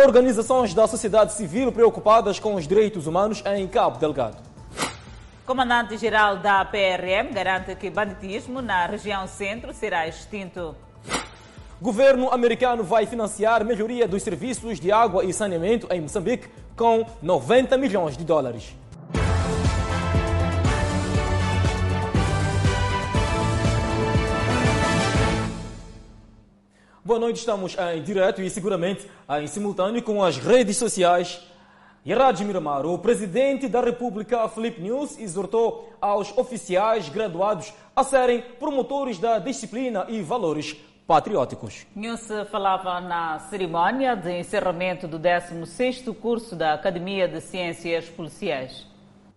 organizações da sociedade civil preocupadas com os direitos humanos em Cabo Delgado. Comandante-geral da PRM garante que banditismo na região centro será extinto. Governo americano vai financiar melhoria dos serviços de água e saneamento em Moçambique com 90 milhões de dólares. Boa noite, estamos em direto e seguramente em simultâneo com as redes sociais e a Rádio Miramar. O presidente da República, Felipe News, exortou aos oficiais graduados a serem promotores da disciplina e valores patrióticos. News falava na cerimónia de encerramento do 16º curso da Academia de Ciências Policiais.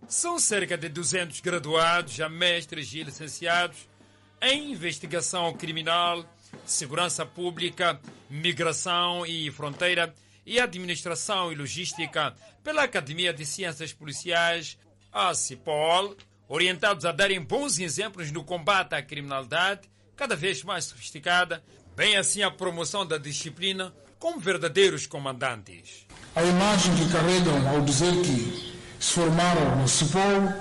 São cerca de 200 graduados, já mestres e licenciados em investigação criminal, segurança pública, migração e fronteira e administração e logística pela Academia de Ciências Policiais, a CIPOL, orientados a darem bons exemplos no combate à criminalidade, cada vez mais sofisticada, bem assim a promoção da disciplina como verdadeiros comandantes. A imagem que carregam ao dizer que se formaram no CIPOL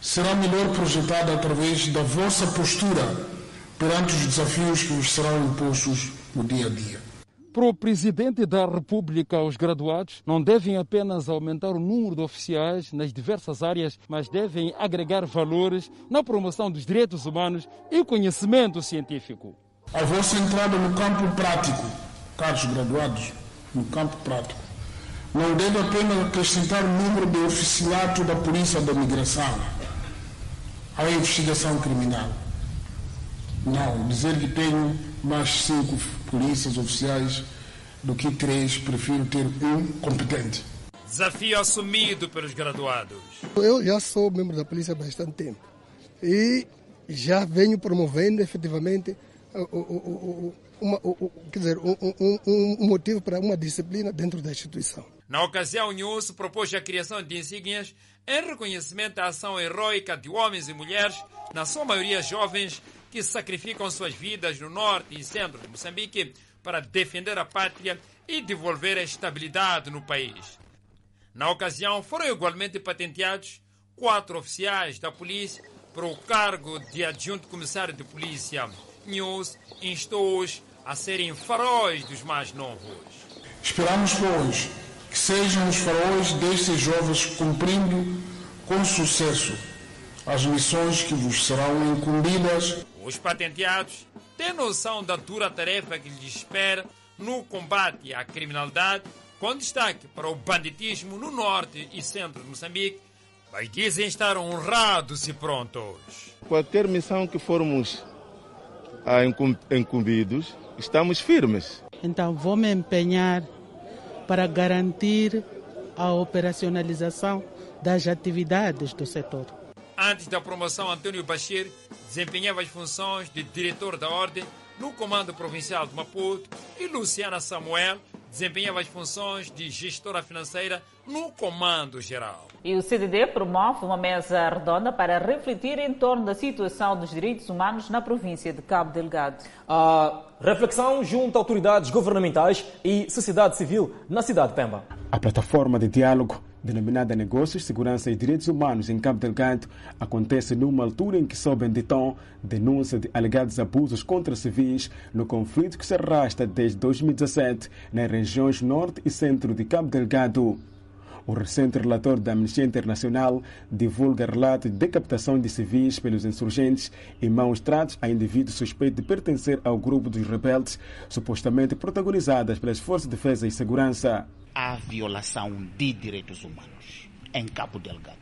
será melhor projetada através da vossa postura perante os desafios que vos serão impostos no dia a dia. Para o Presidente da República, os graduados não devem apenas aumentar o número de oficiais nas diversas áreas, mas devem agregar valores na promoção dos direitos humanos e conhecimento científico. A vossa entrada no campo prático, caros graduados, no campo prático, não deve apenas acrescentar o número de oficialato da Polícia da Migração à investigação criminal. Não, dizer que tenho mais cinco polícias oficiais do que três, prefiro ter um competente. Desafio assumido pelos graduados. Eu já sou membro da polícia há bastante tempo e já venho promovendo efetivamente uma, quer dizer, um, um, um motivo para uma disciplina dentro da instituição. Na ocasião, o News propôs a criação de insígnias em reconhecimento à ação heroica de homens e mulheres, na sua maioria jovens, que sacrificam suas vidas no norte e centro de Moçambique para defender a pátria e devolver a estabilidade no país. Na ocasião, foram igualmente patenteados quatro oficiais da polícia para o cargo de adjunto comissário de polícia. News instou-os a serem faróis dos mais novos. Esperamos, pois, que sejam os faróis destes jovens cumprindo com sucesso as missões que vos serão incumbidas. Os patenteados têm noção da dura tarefa que lhes espera no combate à criminalidade, com destaque para o banditismo no norte e centro de Moçambique, mas dizem estar honrados e prontos. Qualquer missão que formos incumbidos, estamos firmes. Então vou me empenhar para garantir a operacionalização das atividades do setor. Antes da promoção, Antônio Bashir desempenhava as funções de diretor da Ordem no Comando Provincial de Maputo e Luciana Samuel desempenhava as funções de gestora financeira no Comando Geral. E o CDD promove uma mesa redonda para refletir em torno da situação dos direitos humanos na província de Cabo Delgado. A reflexão junto a autoridades governamentais e sociedade civil na cidade de Pemba. A plataforma de diálogo denominada Negócios, Segurança e Direitos Humanos em Cabo Delgado, acontece numa altura em que sobem de tom denúncia de alegados abusos contra civis no conflito que se arrasta desde 2017 nas regiões norte e centro de Cabo Delgado. O recente relator da Amnistia Internacional divulga relatos de decapitação de civis pelos insurgentes e maus tratos a indivíduos suspeitos de pertencer ao grupo dos rebeldes, supostamente protagonizadas pelas Forças de Defesa e Segurança há violação de direitos humanos em Cabo Delgado.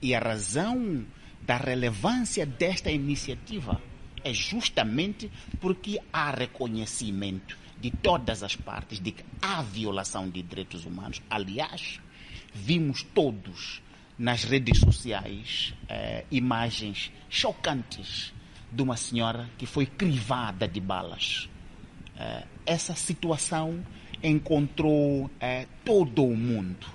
E a razão da relevância desta iniciativa é justamente porque há reconhecimento de todas as partes de que há violação de direitos humanos. Aliás, vimos todos nas redes sociais eh, imagens chocantes de uma senhora que foi crivada de balas. Eh, essa situação encontrou é, todo o mundo,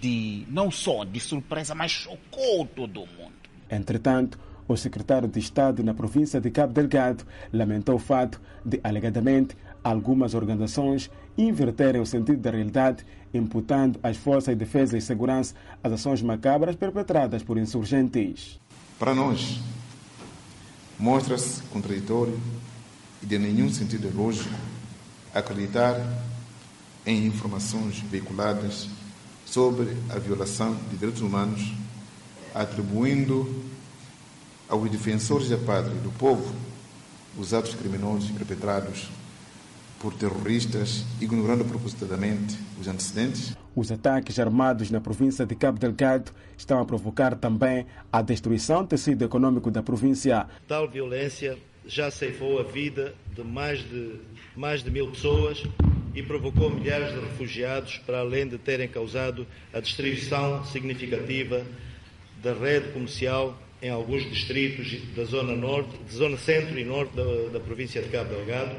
de, não só de surpresa, mas chocou todo o mundo. Entretanto, o secretário de Estado na província de Cabo Delgado lamentou o fato de, alegadamente, algumas organizações inverterem o sentido da realidade, imputando às forças de defesa e segurança as ações macabras perpetradas por insurgentes. Para nós, mostra-se contraditório e de nenhum sentido lógico acreditar em informações veiculadas sobre a violação de direitos humanos, atribuindo aos defensores da pátria e do povo os atos criminosos perpetrados por terroristas, ignorando propositadamente os antecedentes. Os ataques armados na província de Cabo Delgado estão a provocar também a destruição do tecido econômico da província. Tal violência já ceifou a vida de mais de, mais de mil pessoas e provocou milhares de refugiados, para além de terem causado a destruição significativa da rede comercial em alguns distritos da zona norte, zona centro e norte da, da província de Cabo Delgado,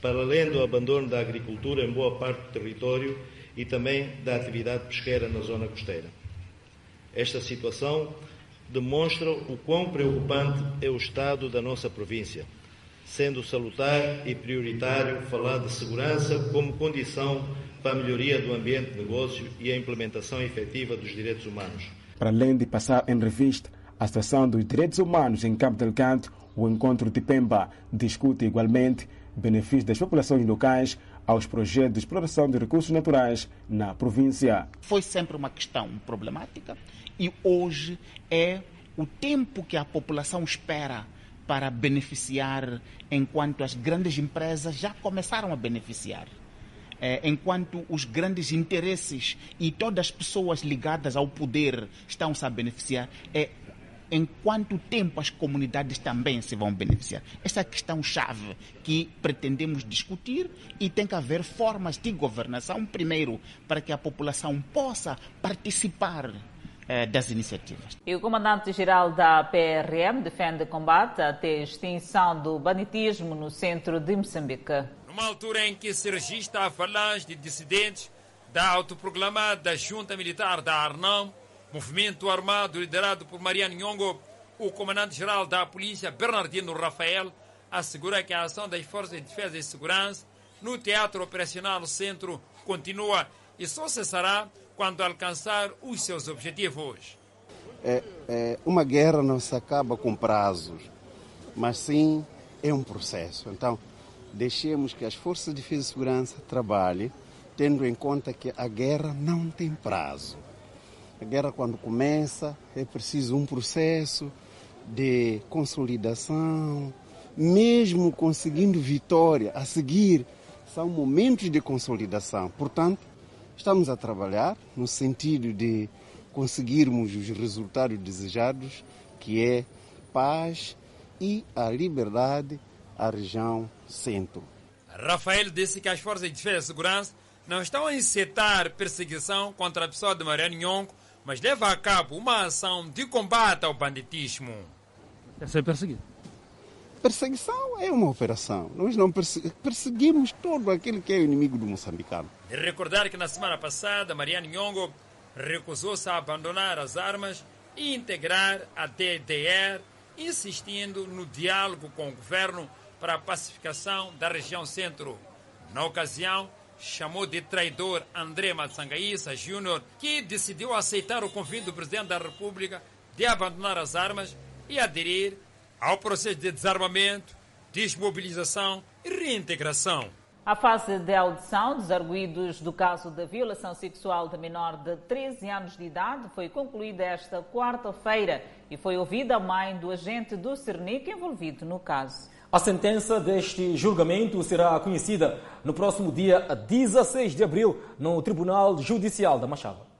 para além do abandono da agricultura em boa parte do território e também da atividade pesqueira na zona costeira. Esta situação demonstra o quão preocupante é o estado da nossa província, sendo salutar e prioritário falar de segurança como condição para a melhoria do ambiente de negócio e a implementação efetiva dos direitos humanos. Para além de passar em revista a situação dos direitos humanos em Cabo Delgado, o encontro de Pemba discute igualmente benefícios das populações locais aos projetos de exploração de recursos naturais na província. Foi sempre uma questão problemática e hoje é o tempo que a população espera para beneficiar, enquanto as grandes empresas já começaram a beneficiar. É, enquanto os grandes interesses e todas as pessoas ligadas ao poder estão-se a beneficiar, é em quanto tempo as comunidades também se vão beneficiar. Essa é a questão-chave que pretendemos discutir e tem que haver formas de governação, primeiro, para que a população possa participar das iniciativas. E o comandante-geral da PRM defende combate até extinção do banitismo no centro de Moçambique. Numa altura em que se registra a falange de dissidentes da autoproclamada Junta Militar da Arnam, movimento armado liderado por Mariano Nhongo, o comandante-geral da Polícia, Bernardino Rafael, assegura que a ação das Forças de Defesa e Segurança no Teatro Operacional Centro continua e só cessará quando alcançar os seus objetivos. É, é, uma guerra não se acaba com prazos, mas sim é um processo. Então, deixemos que as forças de defesa e segurança trabalhem, tendo em conta que a guerra não tem prazo. A guerra, quando começa, é preciso um processo de consolidação, mesmo conseguindo vitória a seguir, são momentos de consolidação. Portanto, estamos a trabalhar no sentido de conseguirmos os resultados desejados, que é paz e a liberdade à região centro. Rafael disse que as forças de defesa e segurança não estão a incitar perseguição contra a pessoa de Mariano Nhongo, mas leva a cabo uma ação de combate ao banditismo. Quer ser perseguido? Perseguição é uma operação. Nós não perseguimos todo aquele que é o inimigo do moçambicano. E recordar que na semana passada, Mariano Nhongo recusou-se a abandonar as armas e integrar a DDR, insistindo no diálogo com o governo para a pacificação da região centro. Na ocasião, chamou de traidor André Matsangaíça Júnior, que decidiu aceitar o convite do presidente da República de abandonar as armas e aderir ao processo de desarmamento, desmobilização e reintegração. A fase de audição dos arguídos do caso da violação sexual da menor de 13 anos de idade foi concluída esta quarta-feira e foi ouvida a mãe do agente do Cernic envolvido no caso. A sentença deste julgamento será conhecida no próximo dia 16 de abril no Tribunal Judicial da Machava.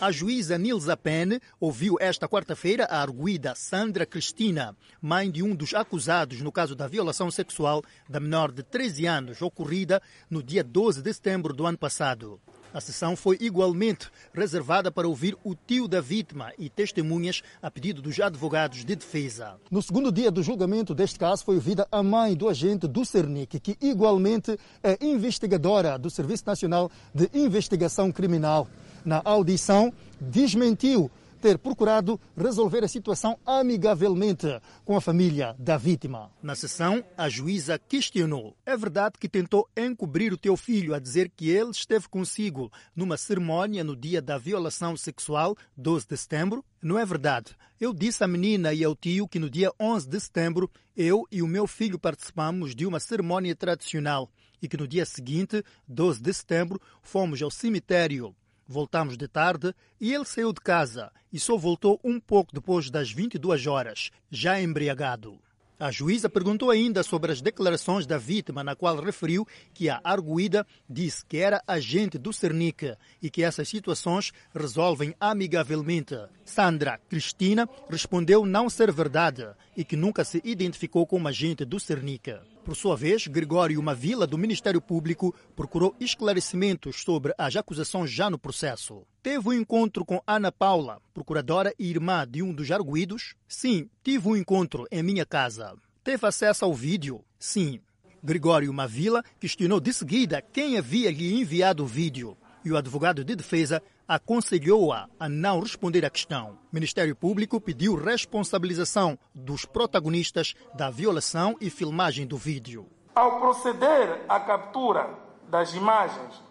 A juíza Nilza Pen ouviu esta quarta-feira a arguída Sandra Cristina, mãe de um dos acusados no caso da violação sexual da menor de 13 anos, ocorrida no dia 12 de setembro do ano passado. A sessão foi igualmente reservada para ouvir o tio da vítima e testemunhas a pedido dos advogados de defesa. No segundo dia do julgamento deste caso foi ouvida a mãe do agente do Cernic, que igualmente é investigadora do Serviço Nacional de Investigação Criminal. Na audição, desmentiu ter procurado resolver a situação amigavelmente com a família da vítima. Na sessão, a juíza questionou: é verdade que tentou encobrir o teu filho a dizer que ele esteve consigo numa cerimônia no dia da violação sexual, 12 de setembro? Não é verdade. Eu disse à menina e ao tio que no dia 11 de setembro eu e o meu filho participamos de uma cerimônia tradicional e que no dia seguinte, 12 de setembro, fomos ao cemitério. Voltamos de tarde e ele saiu de casa e só voltou um pouco depois das 22 horas, já embriagado. A juíza perguntou ainda sobre as declarações da vítima, na qual referiu que a arguída disse que era agente do Cernic e que essas situações resolvem amigavelmente. Sandra Cristina respondeu não ser verdade e que nunca se identificou como agente do Cernic. Por sua vez, Gregório Mavila, do Ministério Público, procurou esclarecimentos sobre as acusações já no processo. Teve um encontro com Ana Paula, procuradora e irmã de um dos arguídos? Sim, tive um encontro em minha casa. Teve acesso ao vídeo? Sim. Gregório Mavila questionou de seguida quem havia lhe enviado o vídeo e o advogado de defesa aconselhou-a a não responder à questão. O Ministério Público pediu responsabilização dos protagonistas da violação e filmagem do vídeo. Ao proceder à captura das imagens,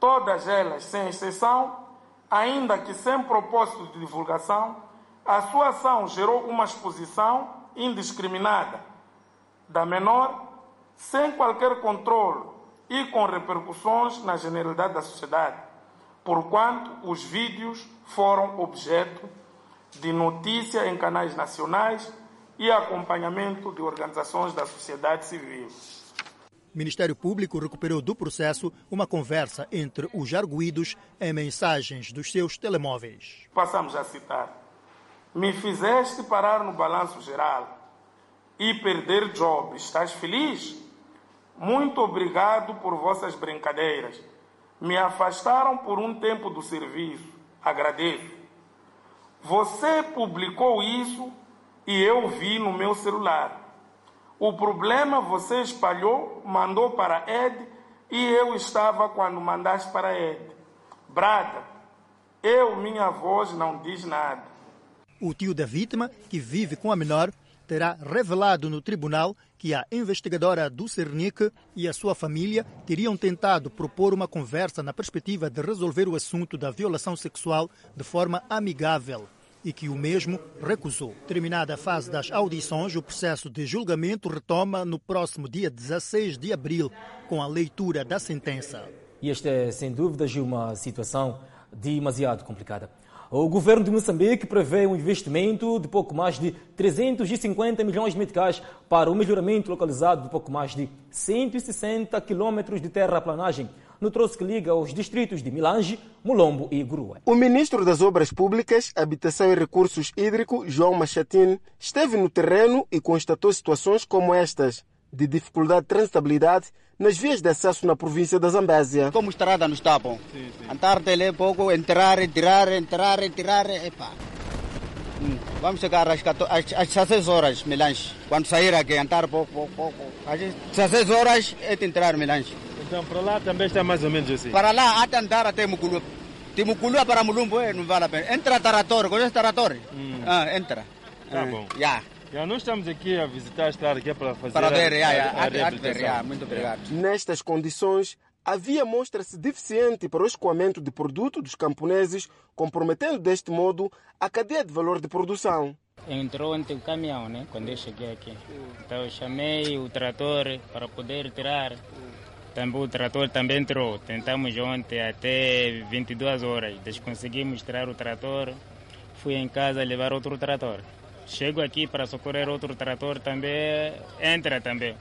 todas elas sem exceção, ainda que sem propósito de divulgação, a sua ação gerou uma exposição indiscriminada da menor, sem qualquer controle e com repercussões na generalidade da sociedade, porquanto os vídeos foram objeto de notícia em canais nacionais e acompanhamento de organizações da sociedade civil. O Ministério Público recuperou do processo uma conversa entre os arguídos em mensagens dos seus telemóveis. Passamos a citar. Me fizeste parar no balanço geral e perder job. Estás feliz? Muito obrigado por vossas brincadeiras. Me afastaram por um tempo do serviço. Agradeço. Você publicou isso e eu vi no meu celular. O problema você espalhou, mandou para Ed e eu estava quando mandaste para Ed. Brada, eu, minha voz, não diz nada. O tio da vítima, que vive com a menor, terá revelado no tribunal que a investigadora do Cernic e a sua família teriam tentado propor uma conversa na perspectiva de resolver o assunto da violação sexual de forma amigável e que o mesmo recusou. Terminada a fase das audições, o processo de julgamento retoma no próximo dia 16 de abril, com a leitura da sentença. E esta é, sem dúvida, uma situação demasiado complicada. O governo de Moçambique prevê um investimento de pouco mais de 350 milhões de meticais para o melhoramento localizado de pouco mais de 160 quilômetros de terraplanagem no troço que liga os distritos de Milange, Mulombo e Gurua. O ministro das Obras Públicas, Habitação e Recursos Hídricos, João Machatin, esteve no terreno e constatou situações como estas de dificuldade de transitabilidade nas vias de acesso na província da Zambésia. Como estrada no está bom. Andar dele pouco, entrar, tirar, entrar, tirar, epa. Hum. Vamos chegar às, 14, às, às 16 horas, Milange. Quando sair aqui, entrar pouco, pouco, pouco. Às 16 horas é de entrar, Milange. Então, para lá também está mais ou menos assim? Para lá, até andar até Muculu. De Muculu para Mulumbo, não vale a pena. Entra Tarator, conhece Tarator? Hum. Ah, entra. Tá ah, bom. Já. Nós estamos aqui a visitar a estrada aqui para fazer Para ver, a, já, já. a, a de- há de ver, reabilitação. Muito obrigado. Nestas condições, a via mostra-se deficiente para o escoamento de produto dos camponeses, comprometendo deste modo a cadeia de valor de produção. Entrou ontem o caminhão, né? Quando eu cheguei aqui. Então eu chamei o trator para poder tirar. Também o trator também entrou. Tentamos ontem até 22 horas. Depois conseguimos tirar o trator. Fui em casa levar outro trator. Chego aqui para socorrer outro trator também. Entra também.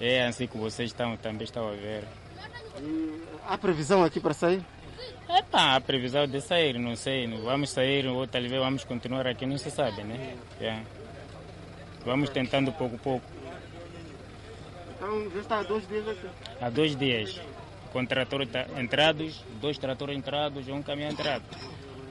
É assim que vocês estão, também estão a ver. Há previsão aqui para sair? Epa, a previsão de sair, não sei. Vamos sair ou talvez vamos continuar aqui, não se sabe, né? É. Vamos tentando pouco a pouco. Então já está há dois dias aqui. Há dois dias, com trator entrados, dois tratores entrados e um caminhão entrado.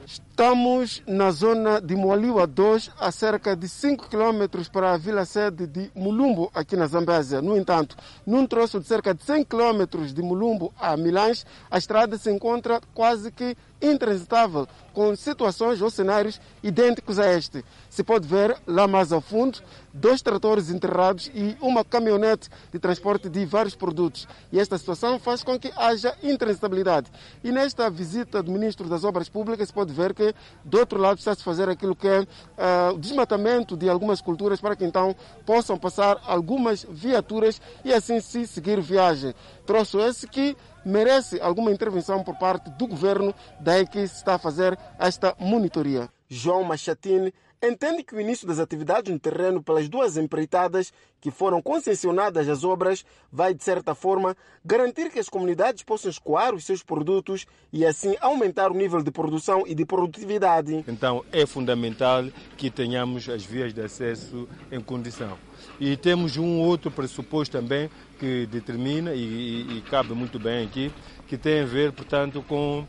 Estamos na zona de Moaliwa 2, a cerca de 5 km para a vila sede de Mulumbo, aqui na Zambésia. No entanto, num troço de cerca de 100 km de Mulumbo a Milães, a estrada se encontra quase que intransitável, com situações ou cenários idênticos a este. Se pode ver lá mais ao fundo dois tratores enterrados e uma caminhonete de transporte de vários produtos. E esta situação faz com que haja intransitabilidade. E nesta visita do Ministro das Obras Públicas se pode ver que do outro lado está-se fazer aquilo que é uh, o desmatamento de algumas culturas para que então possam passar algumas viaturas e assim se seguir viagem. Troço esse que merece alguma intervenção por parte do governo, daí que se está a fazer esta monitoria. João Machatini entende que o início das atividades no terreno pelas duas empreitadas que foram concessionadas às obras vai, de certa forma, garantir que as comunidades possam escoar os seus produtos e, assim, aumentar o nível de produção e de produtividade. Então, é fundamental que tenhamos as vias de acesso em condição. E temos um outro pressuposto também que determina e, e, e cabe muito bem aqui, que tem a ver, portanto, com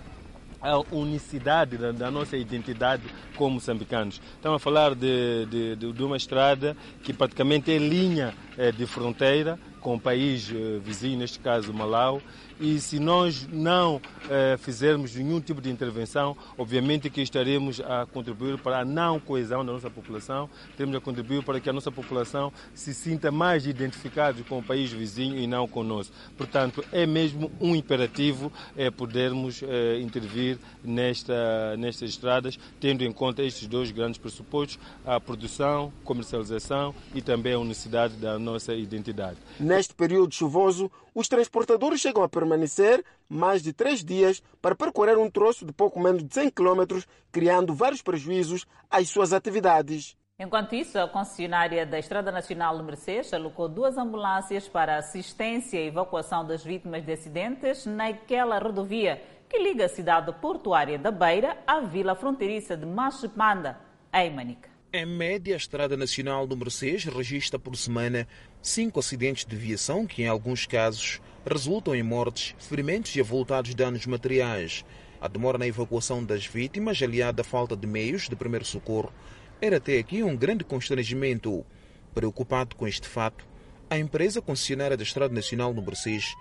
a unicidade da, da, nossa identidade como moçambicanos. Estamos a falar de, de, de uma estrada que praticamente é linha é, de fronteira com o país é, vizinho, neste caso Malau, e se nós não eh, fizermos nenhum tipo de intervenção, obviamente que estaremos a contribuir para a não coesão da nossa população, temos a contribuir para que a nossa população se sinta mais identificada com o país vizinho e não conosco. Portanto, é mesmo um imperativo eh, podermos eh, intervir nesta, nestas estradas, tendo em conta estes dois grandes pressupostos, a produção, comercialização e também a unicidade da nossa identidade. Neste período chuvoso, os transportadores chegam a permanecer mais de três dias para percorrer um troço de pouco menos de 100 km, criando vários prejuízos às suas atividades. Enquanto isso, a concessionária da Estrada Nacional número 6 alocou duas ambulâncias para assistência e evacuação das vítimas de acidentes naquela rodovia que liga a cidade portuária da Beira à vila fronteiriça de Machipanda, em Manica. Em média, a Estrada Nacional número 6 registra por semana cinco acidentes de viação que, em alguns casos, resultam em mortes, ferimentos e avultados danos materiais. A demora na evacuação das vítimas, aliada à falta de meios de primeiro socorro, era até aqui um grande constrangimento. Preocupado com este fato, a empresa concessionária da Estrada Nacional número 6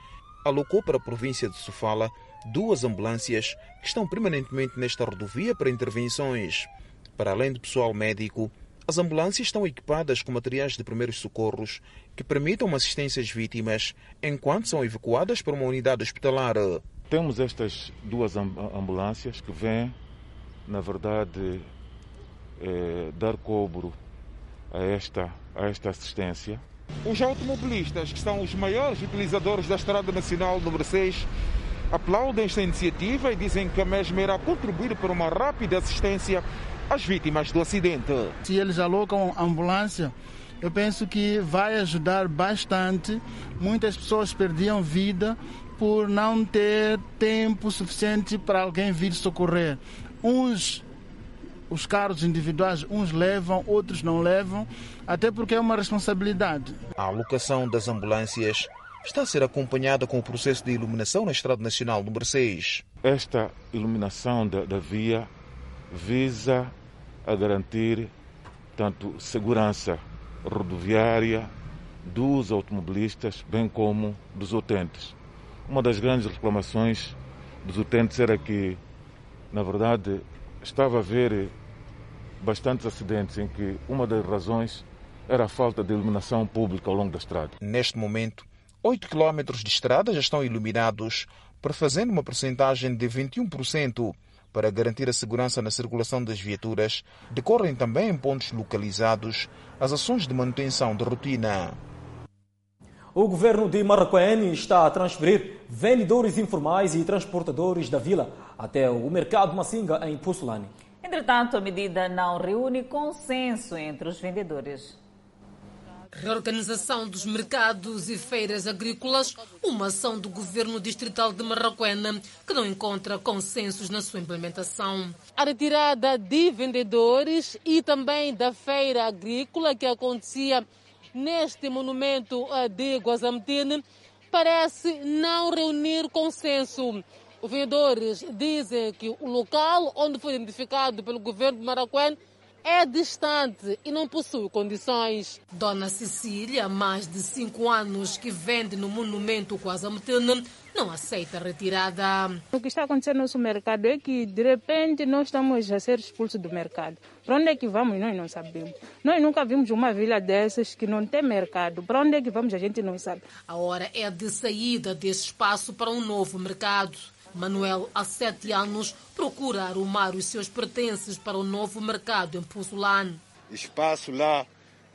alocou para a província de Sofala duas ambulâncias que estão permanentemente nesta rodovia para intervenções. Para além do pessoal médico, as ambulâncias estão equipadas com materiais de primeiros socorros que permitam uma assistência às vítimas enquanto são evacuadas para uma unidade hospitalar. Temos estas duas ambulâncias que vêm, na verdade, é, dar cobro a esta, a esta assistência. Os automobilistas, que são os maiores utilizadores da Estrada Nacional número 6, aplaudem esta iniciativa e dizem que a mesma irá contribuir para uma rápida assistência as vítimas do acidente. Se eles alocam ambulância, eu penso que vai ajudar bastante. Muitas pessoas perdiam vida por não ter tempo suficiente para alguém vir socorrer. Uns os carros individuais, uns levam, outros não levam, até porque é uma responsabilidade. A alocação das ambulâncias está a ser acompanhada com o processo de iluminação na Estrada Nacional número 6. Esta iluminação da, da via visa a garantir tanto segurança rodoviária dos automobilistas, bem como dos utentes. Uma das grandes reclamações dos utentes era que, na verdade, estava a haver bastantes acidentes em que uma das razões era a falta de iluminação pública ao longo da estrada. Neste momento, 8 quilómetros de estrada já estão iluminados, prefazendo uma percentagem de 21% para garantir a segurança na circulação das viaturas, decorrem também em pontos localizados as ações de manutenção de rotina. O governo de Marraquém está a transferir vendedores informais e transportadores da vila até o mercado Massinga em Pussolani. Entretanto, a medida não reúne consenso entre os vendedores. Reorganização dos mercados e feiras agrícolas, uma ação do governo distrital de Marraquena que não encontra consensos na sua implementação. A retirada de vendedores e também da feira agrícola que acontecia neste monumento de Guazametine parece não reunir consenso. Os vendedores dizem que o local onde foi identificado pelo governo de Maracuén é distante e não possui condições. Dona Cecília, mais de cinco anos que vende no monumento Quasametena, não aceita a retirada. O que está acontecendo no nosso mercado é que, de repente, nós estamos a ser expulsos do mercado. Para onde é que vamos, nós não sabemos. Nós nunca vimos uma vila dessas que não tem mercado. Para onde é que vamos, a gente não sabe. A hora é de saída desse espaço para um novo mercado. Manuel, há sete anos, procura arrumar os seus pertences para o novo mercado em Puzulane. Espaço lá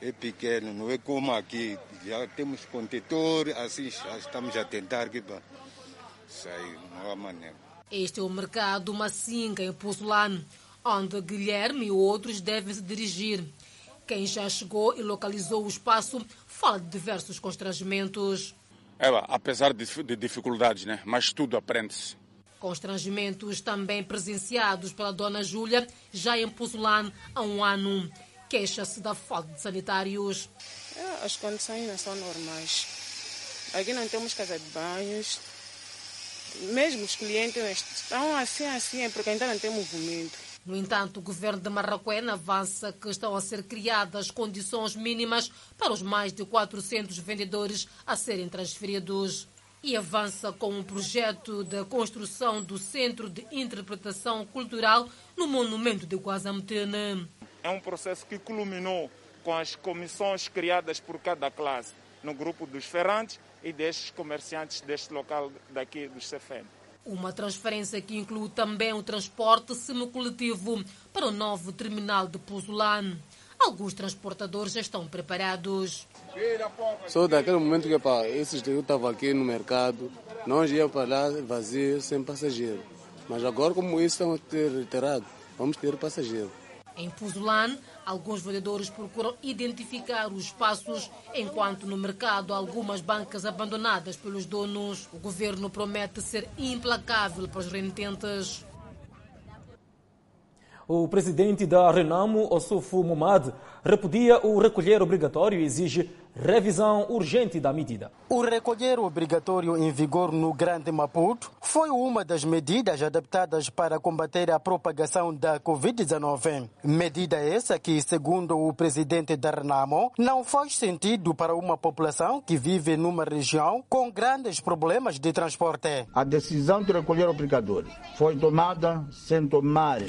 é pequeno, não é como aqui. Já temos contentor, assim estamos a tentar para sair, não há maneira. Este é o mercado Massinga, em Puzulane, onde Guilherme e outros devem se dirigir. Quem já chegou e localizou o espaço fala de diversos constrangimentos. É, apesar de, de dificuldades, né? mas tudo aprende-se. Constrangimentos também presenciados pela dona Júlia, já em Puzulane há um ano. Queixa-se da falta de sanitários. É, as condições não são normais. Aqui não temos casa de banhos. Mesmo os clientes estão assim, assim, porque ainda não tem movimento. No entanto, o governo de Marraquena avança que estão a ser criadas condições mínimas para os mais de 400 vendedores a serem transferidos e avança com um projeto de construção do Centro de Interpretação Cultural no Monumento de Guazametene. É um processo que culminou com as comissões criadas por cada classe, no grupo dos ferantes e destes comerciantes deste local daqui do CFN. Uma transferência que inclui também o transporte semicoletivo para o novo terminal de Puzulane. Alguns transportadores já estão preparados. Só daquele momento que pá, esses eu estava aqui no mercado, nós íamos para lá vazio, sem passageiro. Mas agora, como isso estão a ter retirado, vamos ter passageiro. Em Puzulane, alguns vendedores procuram identificar os espaços, enquanto no mercado há algumas bancas abandonadas pelos donos. O governo promete ser implacável para os renitentes. O presidente da Renamo, Osufo Momad, repudia o recolher obrigatório e exige revisão urgente da medida. O recolher obrigatório em vigor no Grande Maputo foi uma das medidas adaptadas para combater a propagação da Covid-19. Medida essa que, segundo o presidente da Renamo, não faz sentido para uma população que vive numa região com grandes problemas de transporte. A decisão de recolher obrigatório foi tomada sem tomar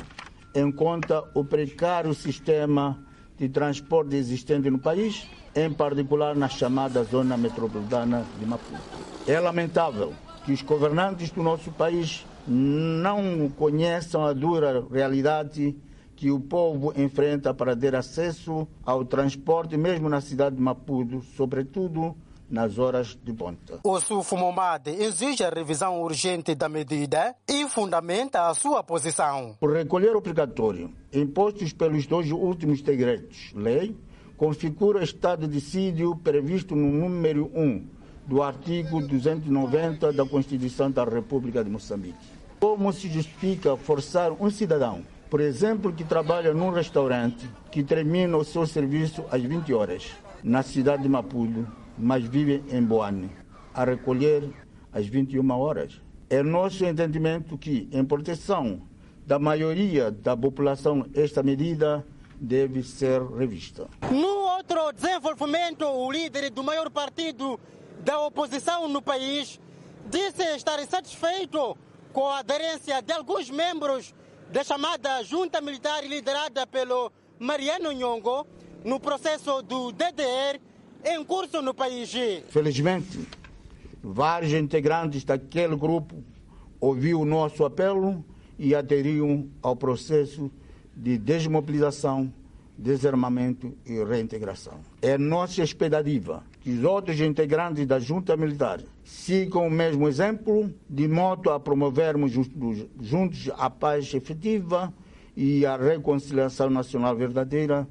em conta o precário sistema de transporte existente no país, em particular na chamada zona metropolitana de Maputo. É lamentável que os governantes do nosso país não conheçam a dura realidade que o povo enfrenta para ter acesso ao transporte, mesmo na cidade de Maputo, sobretudo nas horas de ponta. O Sufumomade exige a revisão urgente da medida e fundamenta a sua posição. O recolher obrigatório impostos pelos dois últimos decretos-lei configura estado de sítio previsto no número 1 do artigo 290 da Constituição da República de Moçambique. Como se justifica forçar um cidadão, por exemplo, que trabalha num restaurante, que termina o seu serviço às 20 horas, na cidade de Maputo, mas vive em Boane, a recolher às 21 horas. É nosso entendimento que, em proteção da maioria da população, esta medida deve ser revista. No outro desenvolvimento, o líder do maior partido da oposição no país disse estar satisfeito com a aderência de alguns membros da chamada junta militar liderada pelo Mariano Nhongo no processo do DDR em curso no país. Felizmente, vários integrantes daquele grupo ouviram o nosso apelo e aderiram ao processo de desmobilização, desarmamento e reintegração. É nossa expectativa que os outros integrantes da junta militar sigam o mesmo exemplo, de modo a promovermos juntos a paz efetiva e a reconciliação nacional verdadeira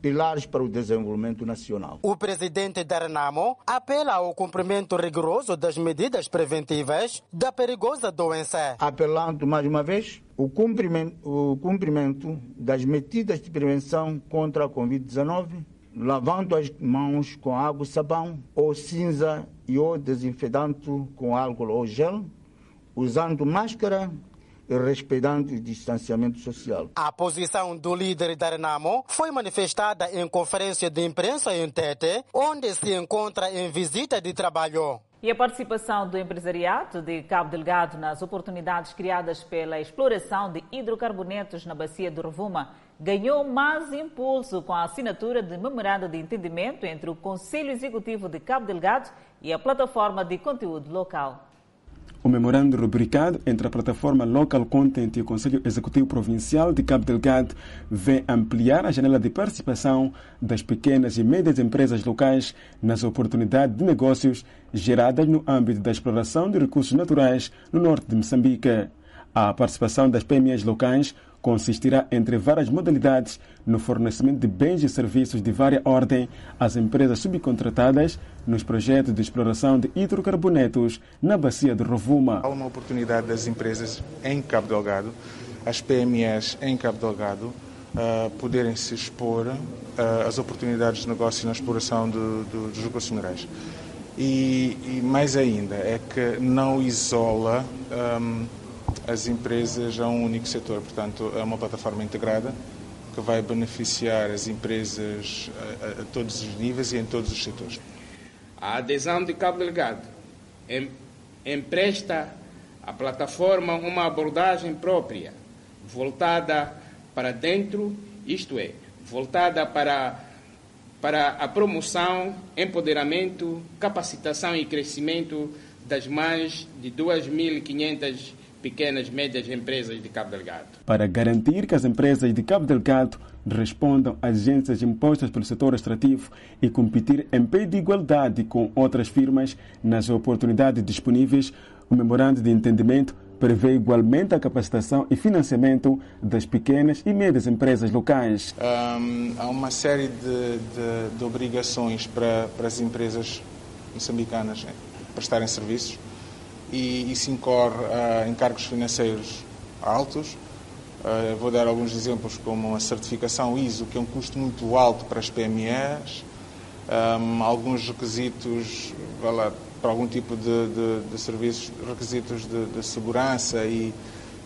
pilares para o desenvolvimento nacional. O presidente da Renamo apela ao cumprimento rigoroso das medidas preventivas da perigosa doença. Apelando mais uma vez o cumprimento, o cumprimento das medidas de prevenção contra a Covid-19, lavando as mãos com água e sabão ou cinza e ou desinfetante com álcool ou gel, usando máscara e respeitando o distanciamento social. A posição do líder da Renamo foi manifestada em conferência de imprensa em Tete, onde se encontra em visita de trabalho. E a participação do empresariado de Cabo Delgado nas oportunidades criadas pela exploração de hidrocarbonetos na bacia do Rovuma ganhou mais impulso com a assinatura de memorando de entendimento entre o Conselho Executivo de Cabo Delgado e a plataforma de conteúdo local. O memorando rubricado entre a plataforma Local Content e o Conselho Executivo Provincial de Cabo Delgado vem ampliar a janela de participação das pequenas e médias empresas locais nas oportunidades de negócios geradas no âmbito da exploração de recursos naturais no norte de Moçambique. A participação das PMEs locais consistirá, entre várias modalidades, no fornecimento de bens e serviços de vária ordem às empresas subcontratadas nos projetos de exploração de hidrocarbonetos na bacia de Rovuma. Há uma oportunidade das empresas em Cabo Delgado, as PMEs em Cabo Delgado, uh, poderem se expor uh, às oportunidades de negócio na exploração do, do, dos recursos minerais. E, e, mais ainda, é que não isola um, as empresas a um único setor. Portanto, é uma plataforma integrada que vai beneficiar as empresas a, a, a todos os níveis e em todos os setores. A adesão de Cabo Delgado em, empresta à plataforma uma abordagem própria, voltada para dentro, isto é, voltada para, para a promoção, empoderamento, capacitação e crescimento das mais de 2.500 pequenas e médias empresas de Cabo Delgado. Para garantir que as empresas de Cabo Delgado respondam às exigências impostas pelo setor extrativo e competir em pé de igualdade com outras firmas nas oportunidades disponíveis, o memorando de entendimento prevê igualmente a capacitação e financiamento das pequenas e médias empresas locais. Um, há uma série de, de, de obrigações para, para as empresas moçambicanas prestarem serviços e isso incorre uh, encargos financeiros altos. Uh, vou dar alguns exemplos, como a certificação ISO, que é um custo muito alto para as PMEs, um, alguns requisitos lá, para algum tipo de, de, de serviços, requisitos de, de segurança e,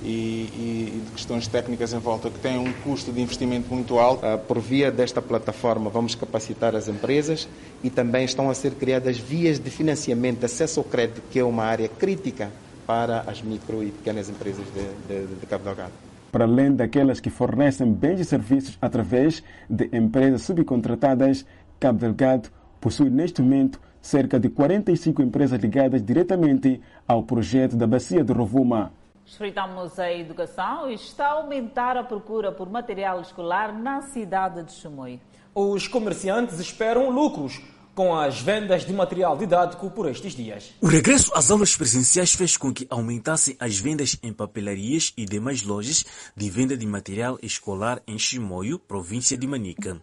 e, e, de questões técnicas em volta que têm um custo de investimento muito alto. Uh, por via desta plataforma, vamos capacitar as empresas e também estão a ser criadas vias de financiamento, de acesso ao crédito, que é uma área crítica para as micro e pequenas empresas de, de, de Cabo Delgado. Para além daquelas que fornecem bens e serviços através de empresas subcontratadas, Cabo Delgado possui neste momento cerca de 45 empresas ligadas diretamente ao projeto da Bacia do Rovuma. Espreitamos a educação e está a aumentar a procura por material escolar na cidade de Chimoio. Os comerciantes esperam lucros com as vendas de material didático por estes dias. O regresso às aulas presenciais fez com que aumentassem as vendas em papelarias e demais lojas de venda de material escolar em Chimoio, província de Manica.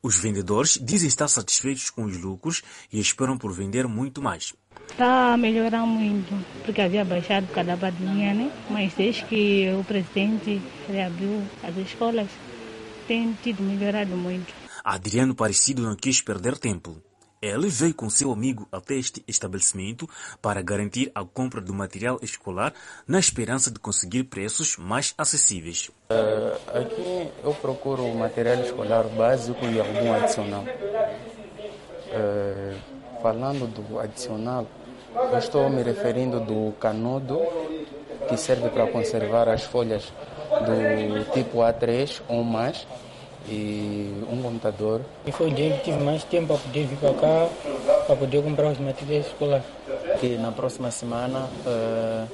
Os vendedores dizem estar satisfeitos com os lucros e esperam por vender muito mais. Está a melhorar muito, porque havia baixado cada badinha, né? Mas desde que o presidente reabriu as escolas, tem tido melhorado muito. Adriano Parecido não quis perder tempo. Ele veio com seu amigo até este estabelecimento para garantir a compra do material escolar na esperança de conseguir preços mais acessíveis. Uh, aqui eu procuro material escolar básico e algum adicional. Uh, falando do adicional, eu estou me referindo do canudo que serve para conservar as folhas do tipo A3 ou mais e um computador. E foi o dia que tive mais tempo para poder vir para cá, para poder comprar os materiais escolares. Que na próxima semana uh,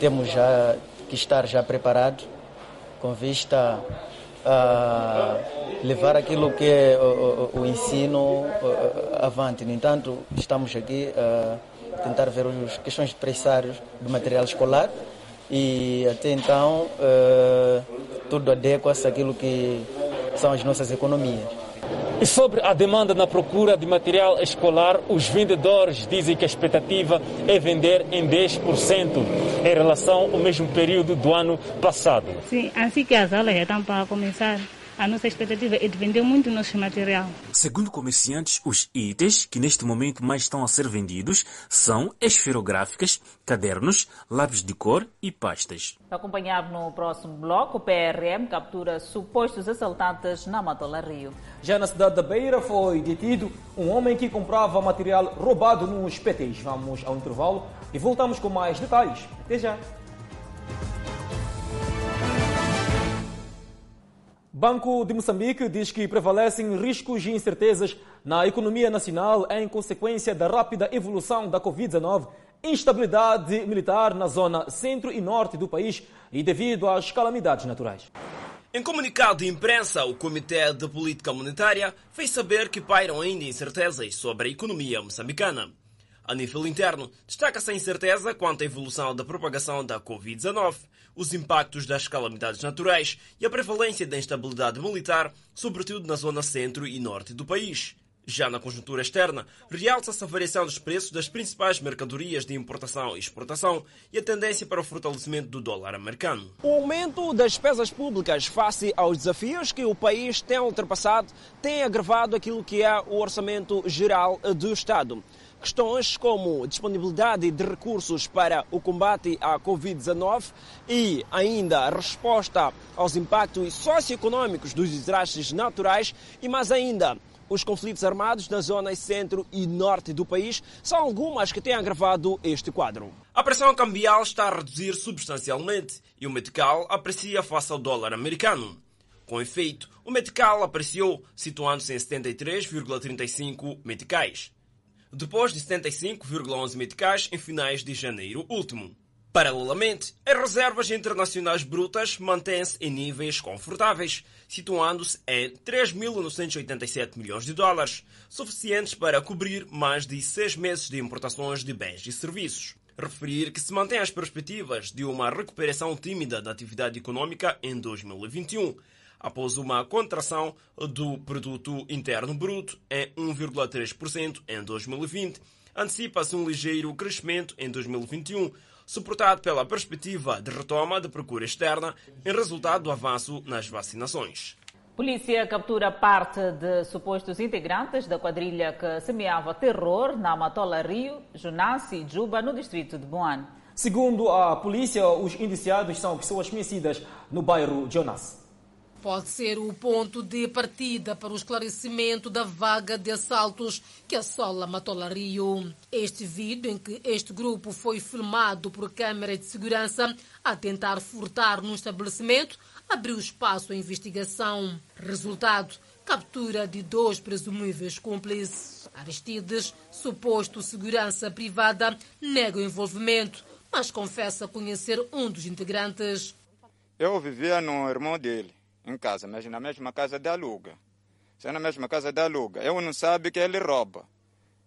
temos já que estar já preparados com vista a levar aquilo que é o, o, o ensino uh, avante. No entanto, estamos aqui a tentar ver as questões de preçários do material escolar e até então uh, tudo adequa-se àquilo que são as nossas economias. E sobre a demanda na procura de material escolar, os vendedores dizem que a expectativa é vender em 10% em relação ao mesmo período do ano passado. Sim, assim que as aulas já estão para começar, a nossa expectativa é de vender muito nosso material. Segundo comerciantes, os itens que neste momento mais estão a ser vendidos são esferográficas, cadernos, lápis de cor e pastas. Para acompanhar no próximo bloco, o PRM captura supostos assaltantes na Matola Rio. Já na cidade da Beira foi detido um homem que comprava material roubado nos PTs. Vamos ao intervalo e voltamos com mais detalhes. Até já! Banco de Moçambique diz que prevalecem riscos e incertezas na economia nacional em consequência da rápida evolução da Covid-19, instabilidade militar na zona centro e norte do país e devido às calamidades naturais. Em comunicado de imprensa, o Comitê de Política Monetária fez saber que pairam ainda incertezas sobre a economia moçambicana. A nível interno, destaca-se a incerteza quanto à evolução da propagação da Covid-19, os impactos das calamidades naturais e a prevalência da instabilidade militar, sobretudo na zona centro e norte do país. Já na conjuntura externa, realça-se a variação dos preços das principais mercadorias de importação e exportação e a tendência para o fortalecimento do dólar americano. O aumento das despesas públicas face aos desafios que o país tem ultrapassado tem agravado aquilo que é o orçamento geral do Estado. Questões como disponibilidade de recursos para o combate à Covid-19 e ainda resposta aos impactos socioeconômicos dos desastres naturais e mais ainda os conflitos armados nas zonas centro e norte do país são algumas que têm agravado este quadro. A pressão cambial está a reduzir substancialmente e o metical aprecia face ao dólar americano. Com efeito, o metical apreciou, situando-se em 73,35 meticais depois de 75,11 meticais em finais de janeiro último. Paralelamente, as reservas internacionais brutas mantêm-se em níveis confortáveis, situando-se em 3.987 milhões de dólares, suficientes para cobrir mais de seis meses de importações de bens e serviços. Referir que se mantém as perspectivas de uma recuperação tímida da atividade econômica em 2021, após uma contração do produto interno bruto em 1,3% em 2020. Antecipa-se um ligeiro crescimento em 2021, suportado pela perspectiva de retoma da procura externa em resultado do avanço nas vacinações. Polícia captura parte de supostos integrantes da quadrilha que semeava terror na Matola Rio, Junassi e Juba, no distrito de Boan. Segundo a polícia, os indiciados são pessoas conhecidas no bairro Jonas pode ser o ponto de partida para o esclarecimento da vaga de assaltos que assola Matola Rio. Este vídeo em que este grupo foi filmado por câmera de segurança a tentar furtar no estabelecimento abriu espaço à investigação. Resultado, captura de dois presumíveis cúmplices. Aristides, suposto segurança privada, nega o envolvimento, mas confessa conhecer um dos integrantes. Eu vivia no irmão dele em casa, mas na mesma casa de aluga. Se é na mesma casa de aluga, eu não sabe que ele rouba.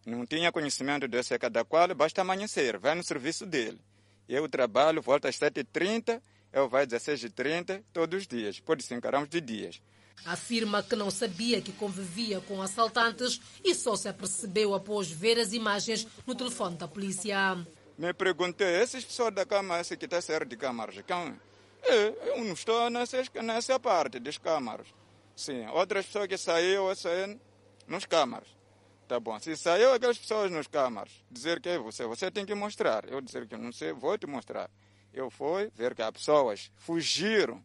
Não tinha conhecimento desse cada qual, basta amanhecer, vai no serviço dele. Eu trabalho, volto às 7h30, eu vou às 16h30, todos os dias, pode se encaramos de dias. Afirma que não sabia que convivia com assaltantes e só se apercebeu após ver as imagens no telefone da polícia. Me perguntei, essas pessoas da Câmara, esse que está certo de câmaras, quem? Eu não estou nessa, nessa parte das câmaras. Sim, outras pessoas que saiu, saem nos câmaras. Tá bom, se saiu aquelas pessoas nos câmaras, dizer que é você, você tem que mostrar. Eu dizer que não sei, vou te mostrar. Eu fui ver que as pessoas fugiram.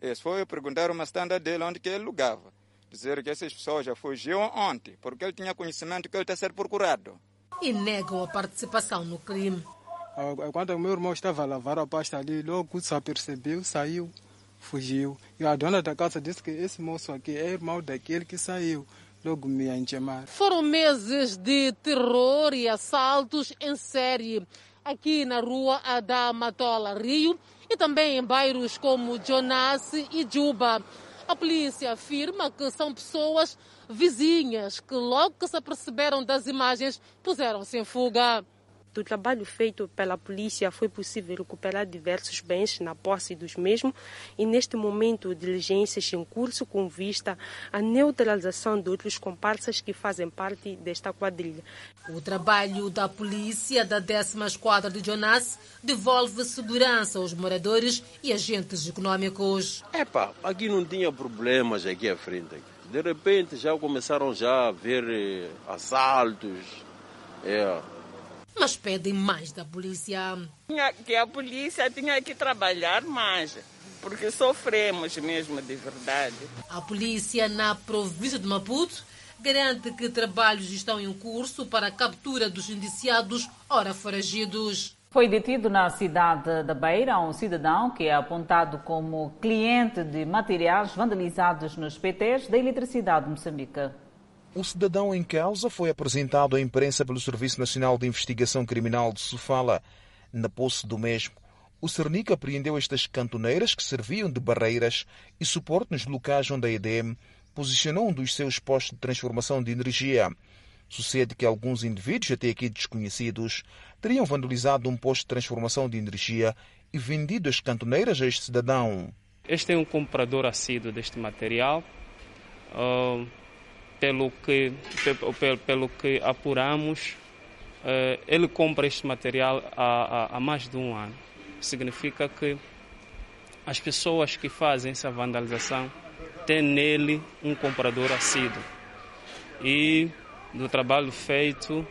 Esse foi perguntar uma estanda dele onde que ele lugava. Dizer que essas pessoas já fugiram ontem, porque ele tinha conhecimento que ele está sendo procurado. E negam a participação no crime. Quando o meu irmão estava a lavar a pasta ali, logo se apercebeu, saiu, fugiu. E a dona da casa disse que esse moço aqui é irmão daquele que saiu. Logo me ia chamar. Foram meses de terror e assaltos em série aqui na rua Adamatola, Rio, e também em bairros como Jonas e Juba. A polícia afirma que são pessoas vizinhas que, logo que se aperceberam das imagens, puseram-se em fuga. Do trabalho feito pela polícia foi possível recuperar diversos bens na posse dos mesmos e neste momento diligências em curso com vista à neutralização de outros comparsas que fazem parte desta quadrilha. O trabalho da polícia da 10 Esquadra de Jonas devolve segurança aos moradores e agentes econômicos. Epa, aqui não tinha problemas aqui à frente. De repente já começaram já a ver eh, assaltos. É. Mas pedem mais da polícia. Tinha, que a polícia tinha que trabalhar mais, porque sofremos mesmo de verdade. A polícia na província de Maputo garante que trabalhos estão em curso para a captura dos indiciados ora foragidos. Foi detido na cidade da Beira um cidadão que é apontado como cliente de materiais vandalizados nos PTs da Eletricidade de Moçambique. O cidadão em causa foi apresentado à imprensa pelo Serviço Nacional de Investigação Criminal de Sofala. Na posse do mesmo, o Cernica apreendeu estas cantoneiras que serviam de barreiras e suporte nos locais onde a EDM posicionou um dos seus postos de transformação de energia. Sucede que alguns indivíduos, até aqui desconhecidos, teriam vandalizado um posto de transformação de energia e vendido as cantoneiras a este cidadão. Este é um comprador assíduo deste material. Uh, pelo, que, pelo, pelo que apuramos, uh, ele compra este material há, há, há mais de um ano. Significa que as pessoas que fazem essa vandalização têm nele um comprador assíduo. E do trabalho feito,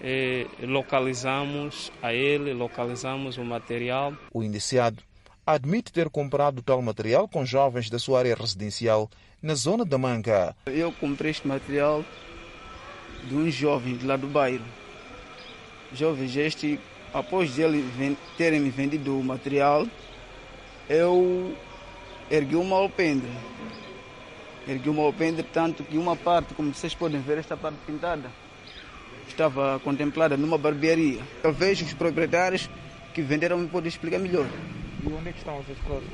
eh, localizamos a ele, localizamos o material. O indiciado admite ter comprado tal material com jovens da sua área residencial na zona da Manga. Eu comprei este material de um jovem de lá do bairro. Jovens este, após ele terem me vendido o material, eu ergui uma alpendre. Ergui uma alpendre tanto que uma parte, como vocês podem ver, esta parte pintada, estava contemplada numa barbearia. Eu vejo os proprietários que venderam me podem explicar melhor. E onde é que estão essas pessoas?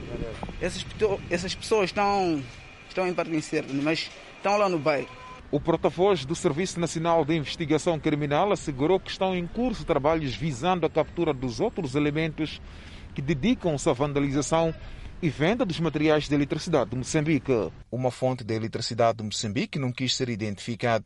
Essas, essas pessoas estão, estão em incerta, mas estão lá no bairro. O porta-voz do Serviço Nacional de Investigação Criminal assegurou que estão em curso trabalhos visando a captura dos outros elementos que dedicam-se à vandalização e venda dos materiais de eletricidade de Moçambique. Uma fonte de eletricidade de Moçambique não quis ser identificada.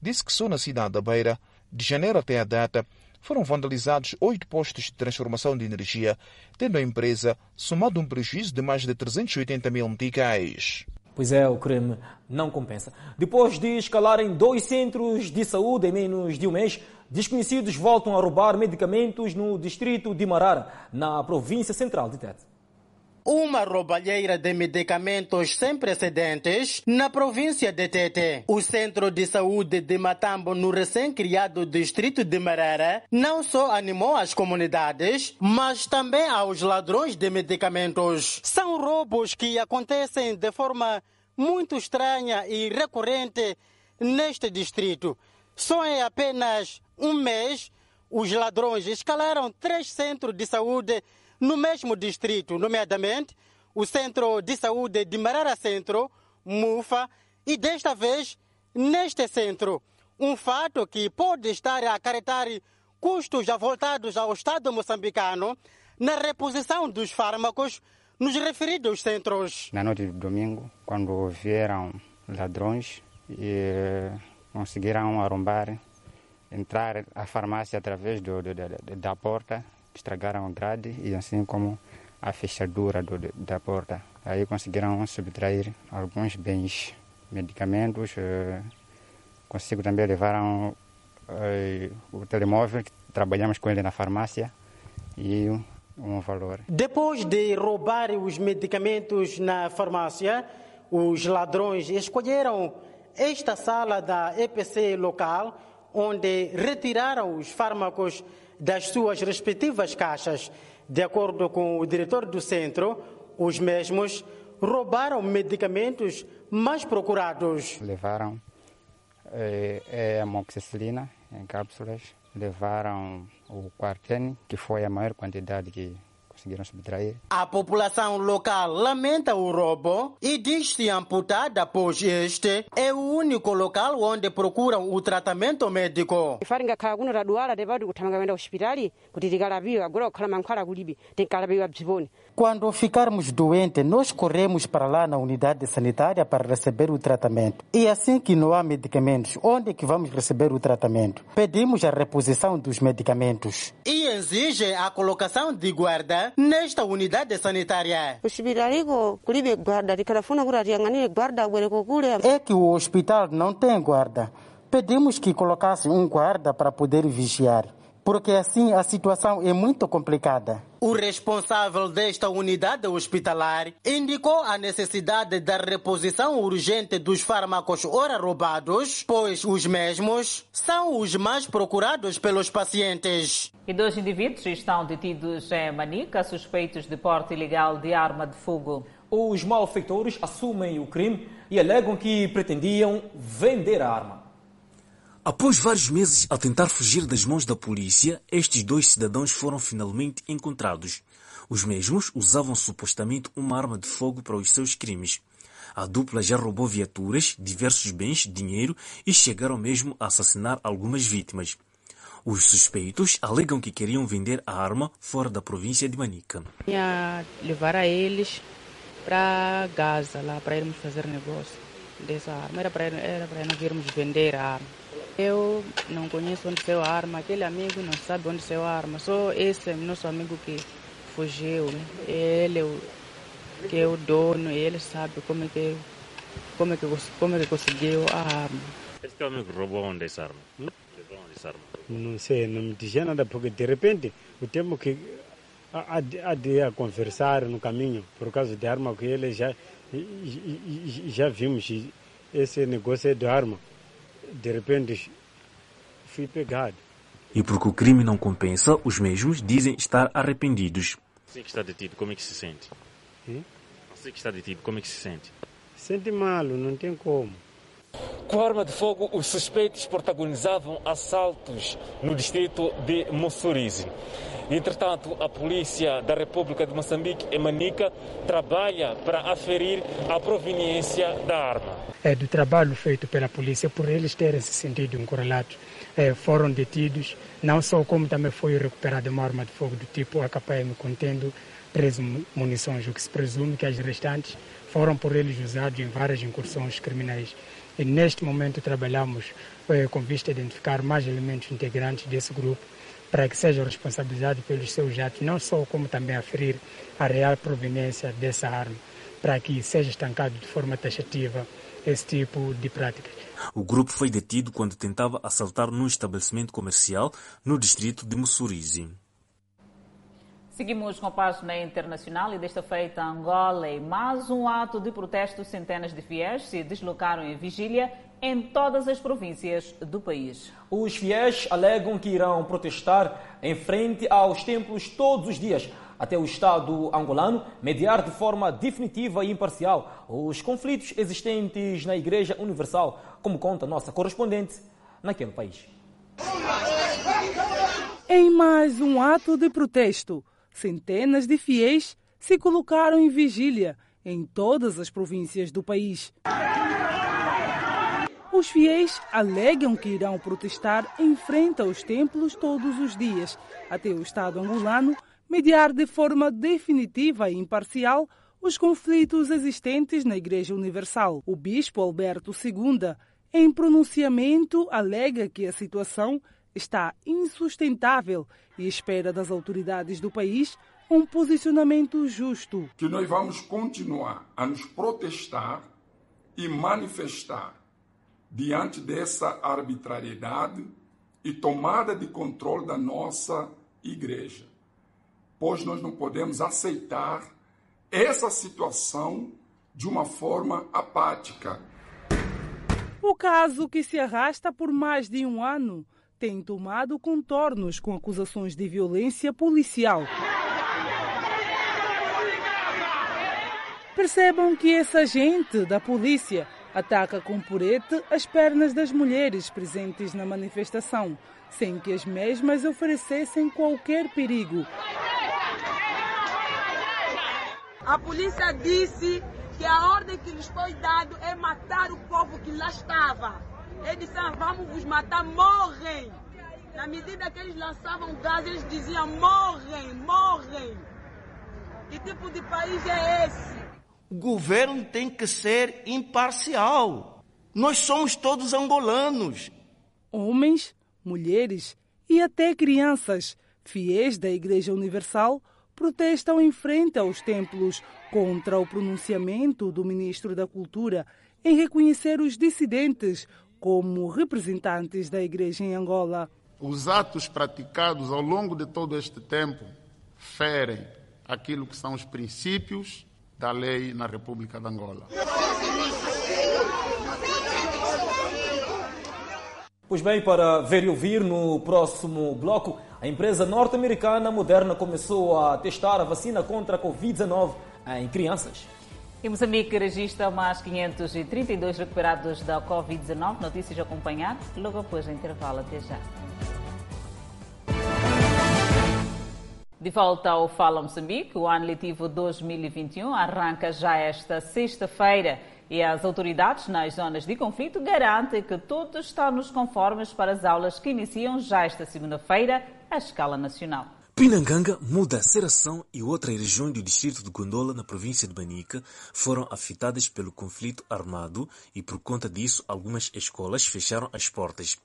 Disse que só na cidade da Beira, de janeiro até a data, foram vandalizados oito postos de transformação de energia, tendo a empresa somado um prejuízo de mais de 380 mil meticais. Pois é, o crime não compensa. Depois de escalarem dois centros de saúde em menos de um mês, desconhecidos voltam a roubar medicamentos no distrito de Marara, na província central de Tete. Uma roubalheira de medicamentos sem precedentes na província de Tete. O Centro de Saúde de Matambo, no recém-criado distrito de Marara, não só animou as comunidades, mas também aos ladrões de medicamentos. São roubos que acontecem de forma muito estranha e recorrente neste distrito. Só em apenas um mês, os ladrões escalaram três centros de saúde no mesmo distrito, nomeadamente o Centro de Saúde de Marara Centro, MUFA, e desta vez neste centro. Um fato que pode estar a acarretar custos voltados ao Estado moçambicano na reposição dos fármacos nos referidos centros. Na noite de domingo, quando vieram ladrões e conseguiram arrombar, entrar à farmácia através do, do, da, da porta, estragaram a grade e assim como a fechadura do, da porta. Aí conseguiram subtrair alguns bens, medicamentos, eh, consigo também levaram eh, o telemóvel, que trabalhamos com ele na farmácia, e um valor. Depois de roubar os medicamentos na farmácia, os ladrões escolheram esta sala da EPC local, onde retiraram os fármacos das suas respectivas caixas. De acordo com o diretor do centro, os mesmos roubaram medicamentos mais procurados. Levaram eh, é, amoxicilina em cápsulas, levaram o quartene, que foi a maior quantidade que conseguiram subtrair. A população local lamenta o roubo e diz-se amputada, pois este é o único local onde procuram o tratamento médico. Quando ficarmos doentes, nós corremos para lá na unidade sanitária para receber o tratamento. E assim que não há medicamentos, onde é que vamos receber o tratamento? Pedimos a reposição dos medicamentos. E exige a colocação de guarda nesta unidade sanitária. É que o hospital não tem guarda. Pedimos que colocasse um guarda para poder vigiar. Porque assim a situação é muito complicada. O responsável desta unidade hospitalar indicou a necessidade da reposição urgente dos fármacos ora roubados, pois os mesmos são os mais procurados pelos pacientes. E dois indivíduos estão detidos em Manica, suspeitos de porte ilegal de arma de fogo. Os malfeitores assumem o crime e alegam que pretendiam vender a arma. Após vários meses a tentar fugir das mãos da polícia, estes dois cidadãos foram finalmente encontrados. Os mesmos usavam supostamente uma arma de fogo para os seus crimes. A dupla já roubou viaturas, diversos bens, dinheiro e chegaram mesmo a assassinar algumas vítimas. Os suspeitos alegam que queriam vender a arma fora da província de Manica. Ia levar a eles para Gaza, lá para irmos fazer negócio dessa arma. Era para era para nós irmos vender a arma. Eu não conheço onde saiu a arma, aquele amigo não sabe onde saiu a arma. Só esse nosso amigo que fugiu, né? ele é o, que é o dono, ele sabe como é que como é que, como é que conseguiu a arma. Esse teu amigo roubou onde essa arma? Hum? Essa arma? Não sei, não me dizia nada, porque de repente o tempo que há de- há de a conversar no caminho, por causa de arma que ele já, já vimos, esse negócio é de arma. De repente fui pegado. E porque o crime não compensa, os mesmos dizem estar arrependidos. Você que está detido, como é que se sente? Hum? Você que está detido, como é que se sente? Sente mal, não tem como. Com arma de fogo, os suspeitos protagonizavam assaltos no distrito de Mussurize. Entretanto, a polícia da República de Moçambique, em Manica, trabalha para aferir a proveniência da arma. é, do trabalho feito pela polícia, por eles terem se sentido encurralados, é, foram detidos, não só como também foi recuperada uma arma de fogo do tipo AKPM contendo 13 mu- munições, o que se presume que as restantes foram por eles usados em várias incursões criminais. E neste momento trabalhamos eh, com vista a identificar mais elementos integrantes desse grupo para que sejam responsabilizados pelos seus atos, não só como também aferir a real proveniência dessa arma, para que seja estancado de forma taxativa esse tipo de práticas. O grupo foi detido quando tentava assaltar num estabelecimento comercial no distrito de Mussurize. Seguimos com a página internacional e desta feita Angola em mais um ato de protesto. Centenas de fiéis se deslocaram em vigília em todas as províncias do país. Os fiéis alegam que irão protestar em frente aos templos todos os dias, até o Estado angolano mediar de forma definitiva e imparcial os conflitos existentes na Igreja Universal, como conta nossa correspondente naquele país. Em mais um ato de protesto, centenas de fiéis se colocaram em vigília em todas as províncias do país. Os fiéis alegam que irão protestar em frente aos templos todos os dias, até o Estado angolano mediar de forma definitiva e imparcial os conflitos existentes na Igreja Universal. O bispo Alberto II, em pronunciamento, alega que a situação está insustentável e espera das autoridades do país um posicionamento justo. que nós vamos continuar a nos protestar e manifestar diante dessa arbitrariedade e tomada de controle da nossa igreja, pois nós não podemos aceitar essa situação de uma forma apática. O caso, que se arrasta por mais de um ano, tem tomado contornos com acusações de violência policial. Percebam que esse agente da polícia ataca com purete as pernas das mulheres presentes na manifestação, sem que as mesmas oferecessem qualquer perigo. A polícia disse que a ordem que lhes foi dada é matar o povo que lá estava. Eles disseram, vamos vos matar, morrem. Na medida que eles lançavam gás, eles diziam, morrem, morrem. Que tipo de país é esse? O governo tem que ser imparcial. Nós somos todos angolanos. Homens, mulheres e até crianças, fiéis da Igreja Universal, protestam em frente aos templos contra o pronunciamento do ministro da Cultura em reconhecer os dissidentes como representantes da Igreja em Angola. Os atos praticados ao longo de todo este tempo ferem aquilo que são os princípios da lei na República de Angola. Pois bem, para ver e ouvir no próximo bloco, a empresa norte-americana Moderna começou a testar a vacina contra a Covid-19 em crianças. E Moçambique registra mais 532 recuperados da Covid-19. Notícias a acompanhar logo após o intervalo. Até já. De volta ao Fala Moçambique, o ano letivo 2021 arranca já esta sexta-feira e as autoridades nas zonas de conflito garantem que tudo está nos conformes para as aulas que iniciam já esta segunda-feira à escala nacional. Pinanganga, Muda, Seração e outras regiões do distrito de Gondola, na província de Banica, foram afetadas pelo conflito armado e, por conta disso, algumas escolas fecharam as portas.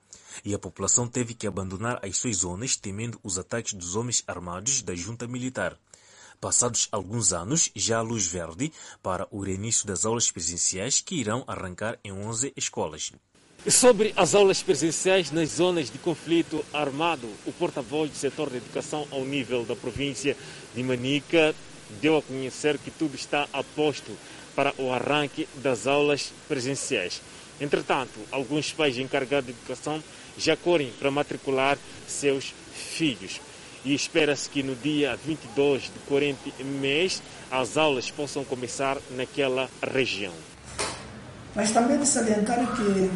E a população teve que abandonar as suas zonas, temendo os ataques dos homens armados da junta militar. Passados alguns anos, já há luz verde para o reinício das aulas presenciais que irão arrancar em 11 escolas. Sobre as aulas presenciais nas zonas de conflito armado, o porta-voz do setor de educação ao nível da província de Manica deu a conhecer que tudo está a posto para o arranque das aulas presenciais. Entretanto, alguns pais encarregados de educação já correm para matricular seus filhos. E espera-se que no dia 22 de corrente mês as aulas possam começar naquela região. Mas também de salientar que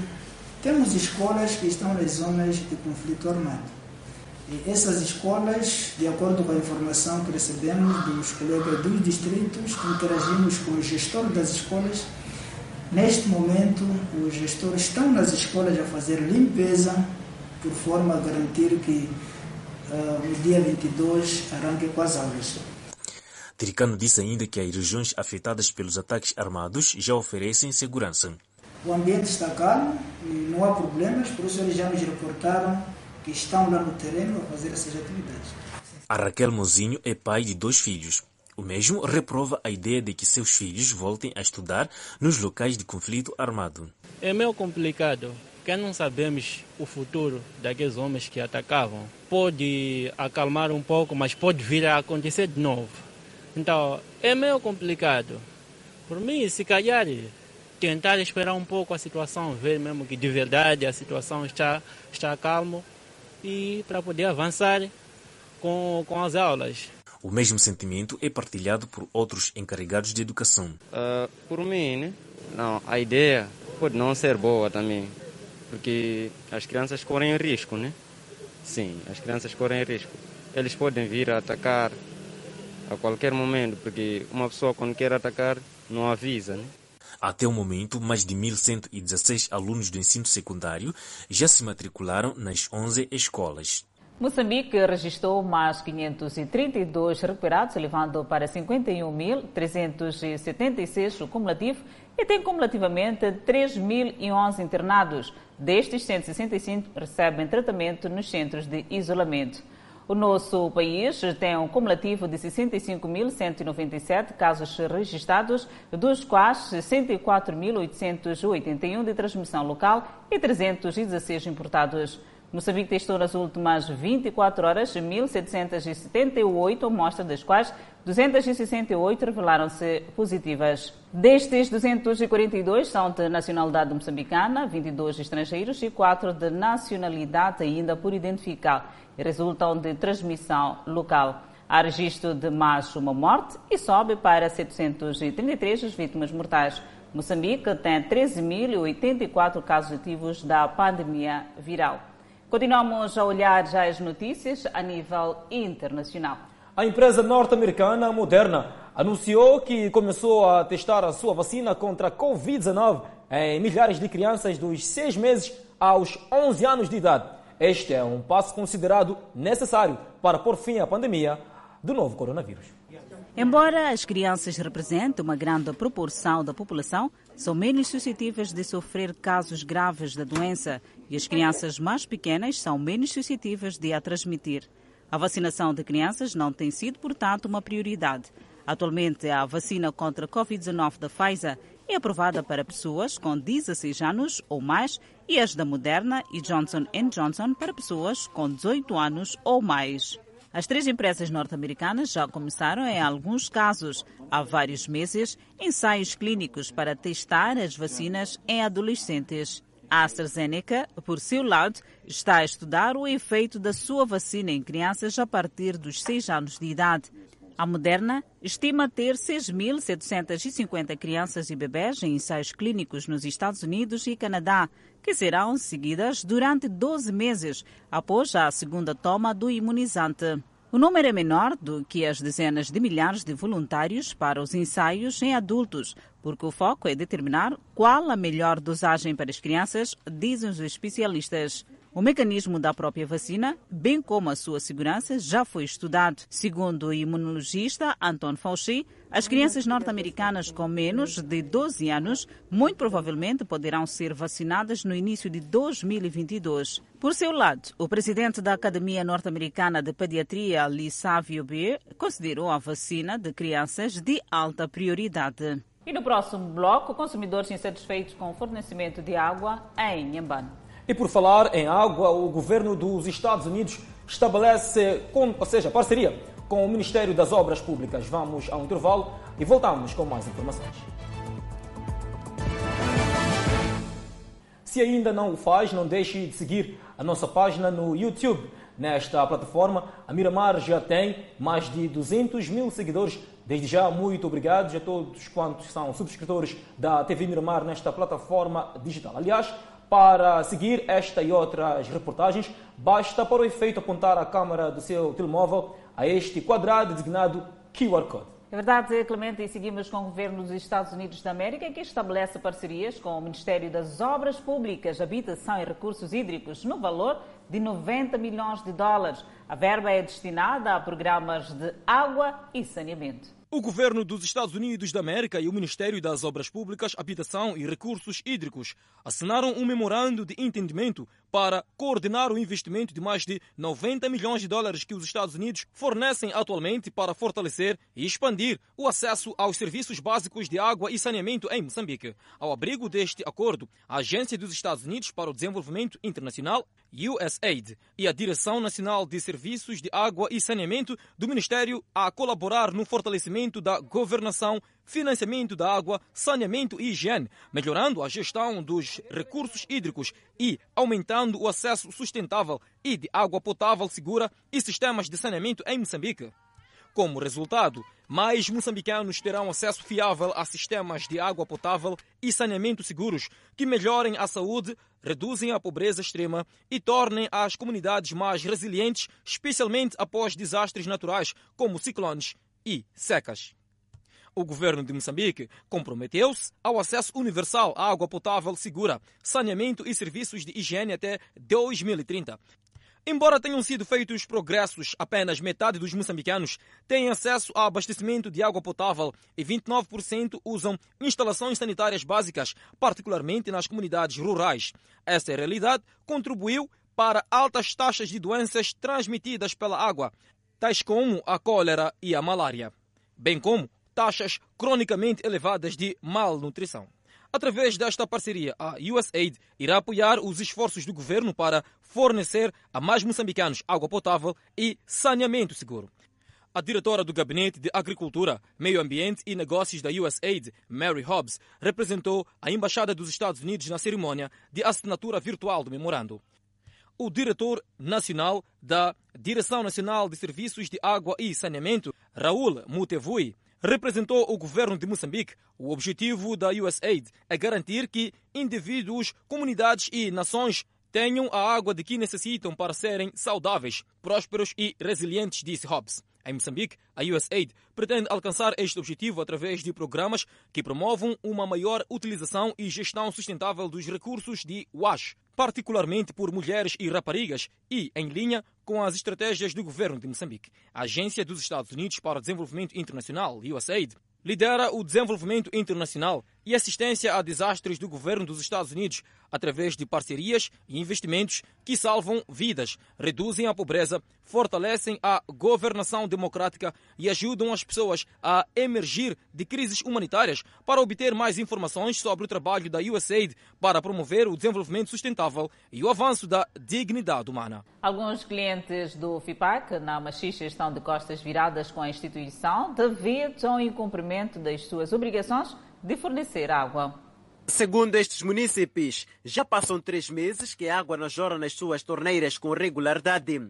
temos escolas que estão nas zonas de conflito armado. E essas escolas, de acordo com a informação que recebemos dos colegas dos distritos, interagimos com o gestor das escolas. Neste momento, os gestores estão nas escolas a fazer limpeza, por forma a garantir que uh, no dia 22 arranque com as aulas. Tricano disse ainda que as regiões afetadas pelos ataques armados já oferecem segurança. O ambiente está calmo e não há problemas, por isso eles já nos reportaram que estão lá no terreno a fazer essas atividades. A Raquel Mozinho é pai de dois filhos. O mesmo reprova a ideia de que seus filhos voltem a estudar nos locais de conflito armado. É meio complicado, porque não sabemos o futuro daqueles homens que atacavam. Pode acalmar um pouco, mas pode vir a acontecer de novo. Então, é meio complicado. Por mim, se calhar, tentar esperar um pouco a situação, ver mesmo que de verdade a situação está, está calma e para poder avançar com, com as aulas. O mesmo sentimento é partilhado por outros encarregados de educação. Uh, por mim, né? não, a ideia pode não ser boa também, porque as crianças correm risco, né? Sim, as crianças correm risco. Eles podem vir a atacar a qualquer momento, porque uma pessoa quando quer atacar não avisa, né? Até o momento, mais de 1.116 alunos do ensino secundário já se matricularam nas 11 escolas. Moçambique registrou mais 532 recuperados, elevando para 51.376 o cumulativo e tem cumulativamente 3.011 internados. Destes, 165 recebem tratamento nos centros de isolamento. O nosso país tem um cumulativo de 65.197 casos registrados, dos quais 64.881 de transmissão local e 316 importados. Moçambique testou nas últimas 24 horas 1.778 amostras, das quais 268 revelaram-se positivas. Destes, 242 são de nacionalidade moçambicana, 22 estrangeiros e 4 de nacionalidade ainda por identificar resultam de transmissão local. Há registro de mais uma morte e sobe para 733 as vítimas mortais. Moçambique tem 13.084 casos ativos da pandemia viral. Continuamos a olhar já as notícias a nível internacional. A empresa norte-americana Moderna anunciou que começou a testar a sua vacina contra a Covid-19 em milhares de crianças dos 6 meses aos 11 anos de idade. Este é um passo considerado necessário para pôr fim à pandemia do novo coronavírus. Embora as crianças representem uma grande proporção da população, são menos suscetíveis de sofrer casos graves da doença e as crianças mais pequenas são menos suscetíveis de a transmitir. A vacinação de crianças não tem sido, portanto, uma prioridade. Atualmente, a vacina contra a Covid-19 da Pfizer é aprovada para pessoas com 16 anos ou mais e as da Moderna e Johnson Johnson para pessoas com 18 anos ou mais. As três empresas norte-americanas já começaram, em alguns casos, há vários meses, ensaios clínicos para testar as vacinas em adolescentes. A AstraZeneca, por seu lado, está a estudar o efeito da sua vacina em crianças a partir dos 6 anos de idade. A Moderna estima ter 6.750 crianças e bebés em ensaios clínicos nos Estados Unidos e Canadá, que serão seguidas durante 12 meses após a segunda toma do imunizante. O número é menor do que as dezenas de milhares de voluntários para os ensaios em adultos, porque o foco é determinar qual a melhor dosagem para as crianças, dizem os especialistas. O mecanismo da própria vacina, bem como a sua segurança, já foi estudado. Segundo o imunologista Anton Fauci, as crianças norte-americanas com menos de 12 anos muito provavelmente poderão ser vacinadas no início de 2022. Por seu lado, o presidente da Academia Norte-Americana de Pediatria, Lee Savio B, considerou a vacina de crianças de alta prioridade. E no próximo bloco, consumidores insatisfeitos com o fornecimento de água em Nhambane. E por falar em água, o governo dos Estados Unidos estabelece, ou seja, parceria com o Ministério das Obras Públicas. Vamos ao intervalo e voltamos com mais informações. Se ainda não o faz, não deixe de seguir a nossa página no YouTube. Nesta plataforma, a Miramar já tem mais de 200 mil seguidores. Desde já, muito obrigado a todos quantos são subscritores da TV Miramar nesta plataforma digital. Aliás, para seguir esta e outras reportagens, basta para o efeito apontar a câmera do seu telemóvel a este quadrado designado QR Code. É verdade, Clemente, e seguimos com o governo dos Estados Unidos da América, que estabelece parcerias com o Ministério das Obras Públicas, Habitação e Recursos Hídricos, no valor de 90 milhões de dólares. A verba é destinada a programas de água e saneamento. O governo dos Estados Unidos da América e o Ministério das Obras Públicas, Habitação e Recursos Hídricos assinaram um memorando de entendimento para coordenar o investimento de mais de 90 milhões de dólares que os Estados Unidos fornecem atualmente para fortalecer e expandir o acesso aos serviços básicos de água e saneamento em Moçambique. Ao abrigo deste acordo, a Agência dos Estados Unidos para o Desenvolvimento Internacional, USAID, e a Direção Nacional de Serviços de Água e Saneamento do Ministério a colaborar no fortalecimento da governação, financiamento da água, saneamento e higiene, melhorando a gestão dos recursos hídricos e aumentando o acesso sustentável e de água potável segura e sistemas de saneamento em Moçambique. Como resultado, mais moçambicanos terão acesso fiável a sistemas de água potável e saneamento seguros que melhorem a saúde, reduzem a pobreza extrema e tornem as comunidades mais resilientes, especialmente após desastres naturais como ciclones e secas. O governo de Moçambique comprometeu-se ao acesso universal à água potável segura, saneamento e serviços de higiene até 2030. Embora tenham sido feitos progressos, apenas metade dos moçambicanos têm acesso a abastecimento de água potável e 29% usam instalações sanitárias básicas, particularmente nas comunidades rurais. Essa realidade contribuiu para altas taxas de doenças transmitidas pela água, tais como a cólera e a malária, bem como taxas cronicamente elevadas de malnutrição. Através desta parceria, a USAID irá apoiar os esforços do governo para fornecer a mais moçambicanos água potável e saneamento seguro. A diretora do Gabinete de Agricultura, Meio Ambiente e Negócios da USAID, Mary Hobbs, representou a Embaixada dos Estados Unidos na cerimônia de assinatura virtual do memorando. O diretor nacional da Direção Nacional de Serviços de Água e Saneamento, Raul Mutevui, representou o governo de Moçambique. O objetivo da USAID é garantir que indivíduos, comunidades e nações tenham a água de que necessitam para serem saudáveis, prósperos e resilientes, disse Hobbs. Em Moçambique, a USAID pretende alcançar este objetivo através de programas que promovam uma maior utilização e gestão sustentável dos recursos de WASH, particularmente por mulheres e raparigas, e em linha com as estratégias do governo de Moçambique. A Agência dos Estados Unidos para o Desenvolvimento Internacional, USAID, lidera o desenvolvimento internacional e assistência a desastres do governo dos Estados Unidos através de parcerias e investimentos que salvam vidas, reduzem a pobreza, fortalecem a governação democrática e ajudam as pessoas a emergir de crises humanitárias para obter mais informações sobre o trabalho da USAID para promover o desenvolvimento sustentável e o avanço da dignidade humana. Alguns clientes do FIPAC na Machixe estão de costas viradas com a instituição devido ao incumprimento das suas obrigações de fornecer água. Segundo estes municípios, já passam três meses que a água não jorra nas suas torneiras com regularidade.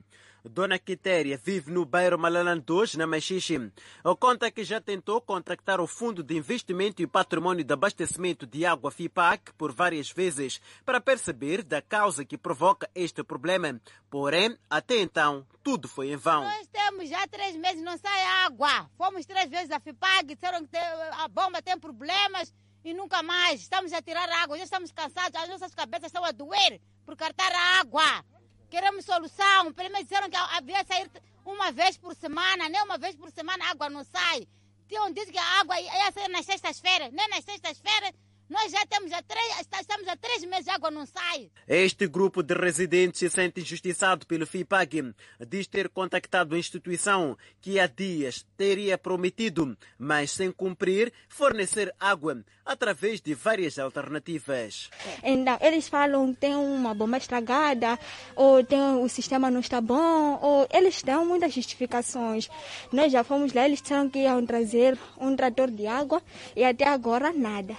Dona Quitéria vive no bairro Malalantos, na Machixe. Conta que já tentou contactar o Fundo de Investimento e Patrimônio de Abastecimento de Água FIPAC por várias vezes para perceber da causa que provoca este problema. Porém, até então, tudo foi em vão. Nós temos já três meses, não sai água. Fomos três vezes à FIPAC, disseram que a bomba tem problemas e nunca mais. Estamos a tirar água, já estamos cansados, as nossas cabeças estão a doer por cartar água. Queremos solução. Pelo menos disseram que havia sair uma vez por semana, nem uma vez por semana a água não sai. Tinham dito que a água ia sair nas sextas-feiras, nem nas sextas-feiras. Nós já temos a três, estamos há três meses a água não sai. Este grupo de residentes se sente injustiçado pelo FIPAG. Diz ter contactado a instituição que há dias teria prometido, mas sem cumprir, fornecer água através de várias alternativas. Então, eles falam que tem uma bomba estragada, ou tem, o sistema não está bom, ou eles dão muitas justificações. Nós já fomos lá, eles disseram que iam trazer um trator de água e até agora nada.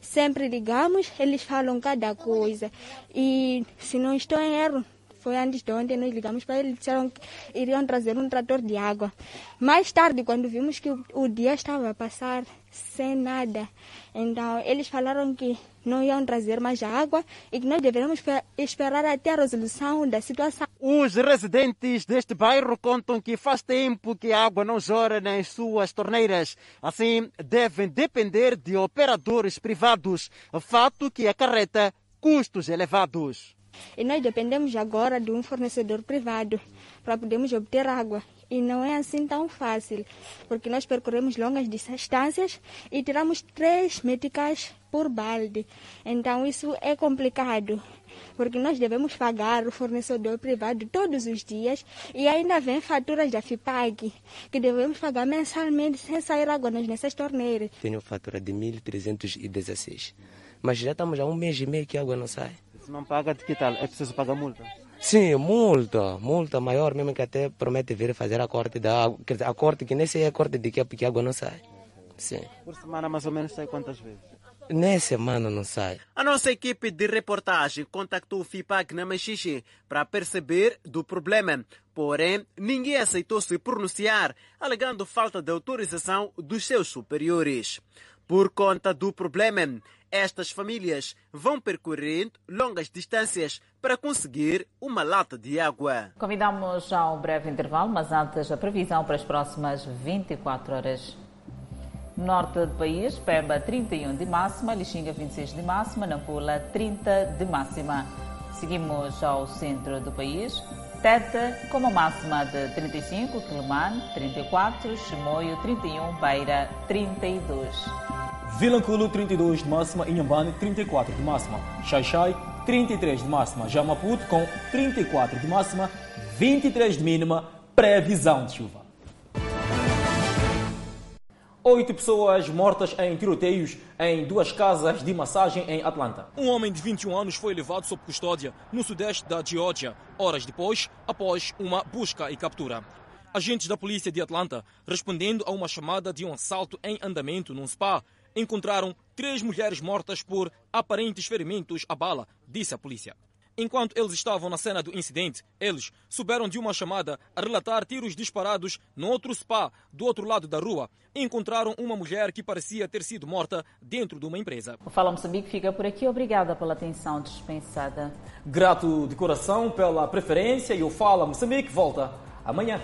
Sempre ligamos, eles falam cada coisa. E se não estou em erro, foi antes de ontem, nós ligamos para eles, disseram que iriam trazer um trator de água. Mais tarde, quando vimos que o dia estava a passar sem nada, então eles falaram que não iam trazer mais água e que nós deveríamos esperar até a resolução da situação. Os residentes deste bairro contam que faz tempo que a água não jorra nas suas torneiras. Assim, devem depender de operadores privados, fato que acarreta custos elevados. E nós dependemos agora de um fornecedor privado para podermos obter água. E não é assim tão fácil, porque nós percorremos longas distâncias e tiramos três meticais por balde. Então isso é complicado, porque nós devemos pagar o fornecedor privado todos os dias e ainda vem faturas da FIPAG, que devemos pagar mensalmente sem sair água nas nossas torneiras. Tenho fatura de 1.316, mas já estamos há um mês e meio que a água não sai. Se não paga, de que tal? É preciso pagar multa? Sim, multa, multa maior mesmo que até promete vir fazer a corte da água. Quer dizer, a corte que nem sei a corte de que é porque a água não sai. Sim. Por semana mais ou menos sai quantas vezes? Nem semana não sai. A nossa equipe de reportagem contactou o FIPAG na Machixe para perceber do problema. Porém, ninguém aceitou se pronunciar, alegando falta de autorização dos seus superiores. Por conta do problema, estas famílias vão percorrendo longas distâncias para conseguir uma lata de água. Convidamos a um breve intervalo, mas antes a previsão para as próximas 24 horas. Norte do país, Pemba 31 de máxima, Lixinga 26 de máxima, Nampula 30 de máxima. Seguimos ao centro do país, Teta com uma máxima de 35, Quelimane 34, Chimoio 31, Beira 32. Vilanculo 32 de máxima, Inhambane 34 de máxima, Xaixai 33 de máxima, já Maputo com 34 de máxima, 23 de mínima, previsão de chuva. Oito pessoas mortas em tiroteios em duas casas de massagem em Atlanta. Um homem de 21 anos foi levado sob custódia no sudeste da Geórgia, horas depois, após uma busca e captura. Agentes da polícia de Atlanta, respondendo a uma chamada de um assalto em andamento num spa, encontraram três mulheres mortas por aparentes ferimentos à bala, disse a polícia. Enquanto eles estavam na cena do incidente, eles souberam de uma chamada a relatar tiros disparados no outro spa do outro lado da rua e encontraram uma mulher que parecia ter sido morta dentro de uma empresa. O Fala Moçambique fica por aqui. Obrigada pela atenção dispensada. Grato de coração pela preferência e o Fala Moçambique volta amanhã.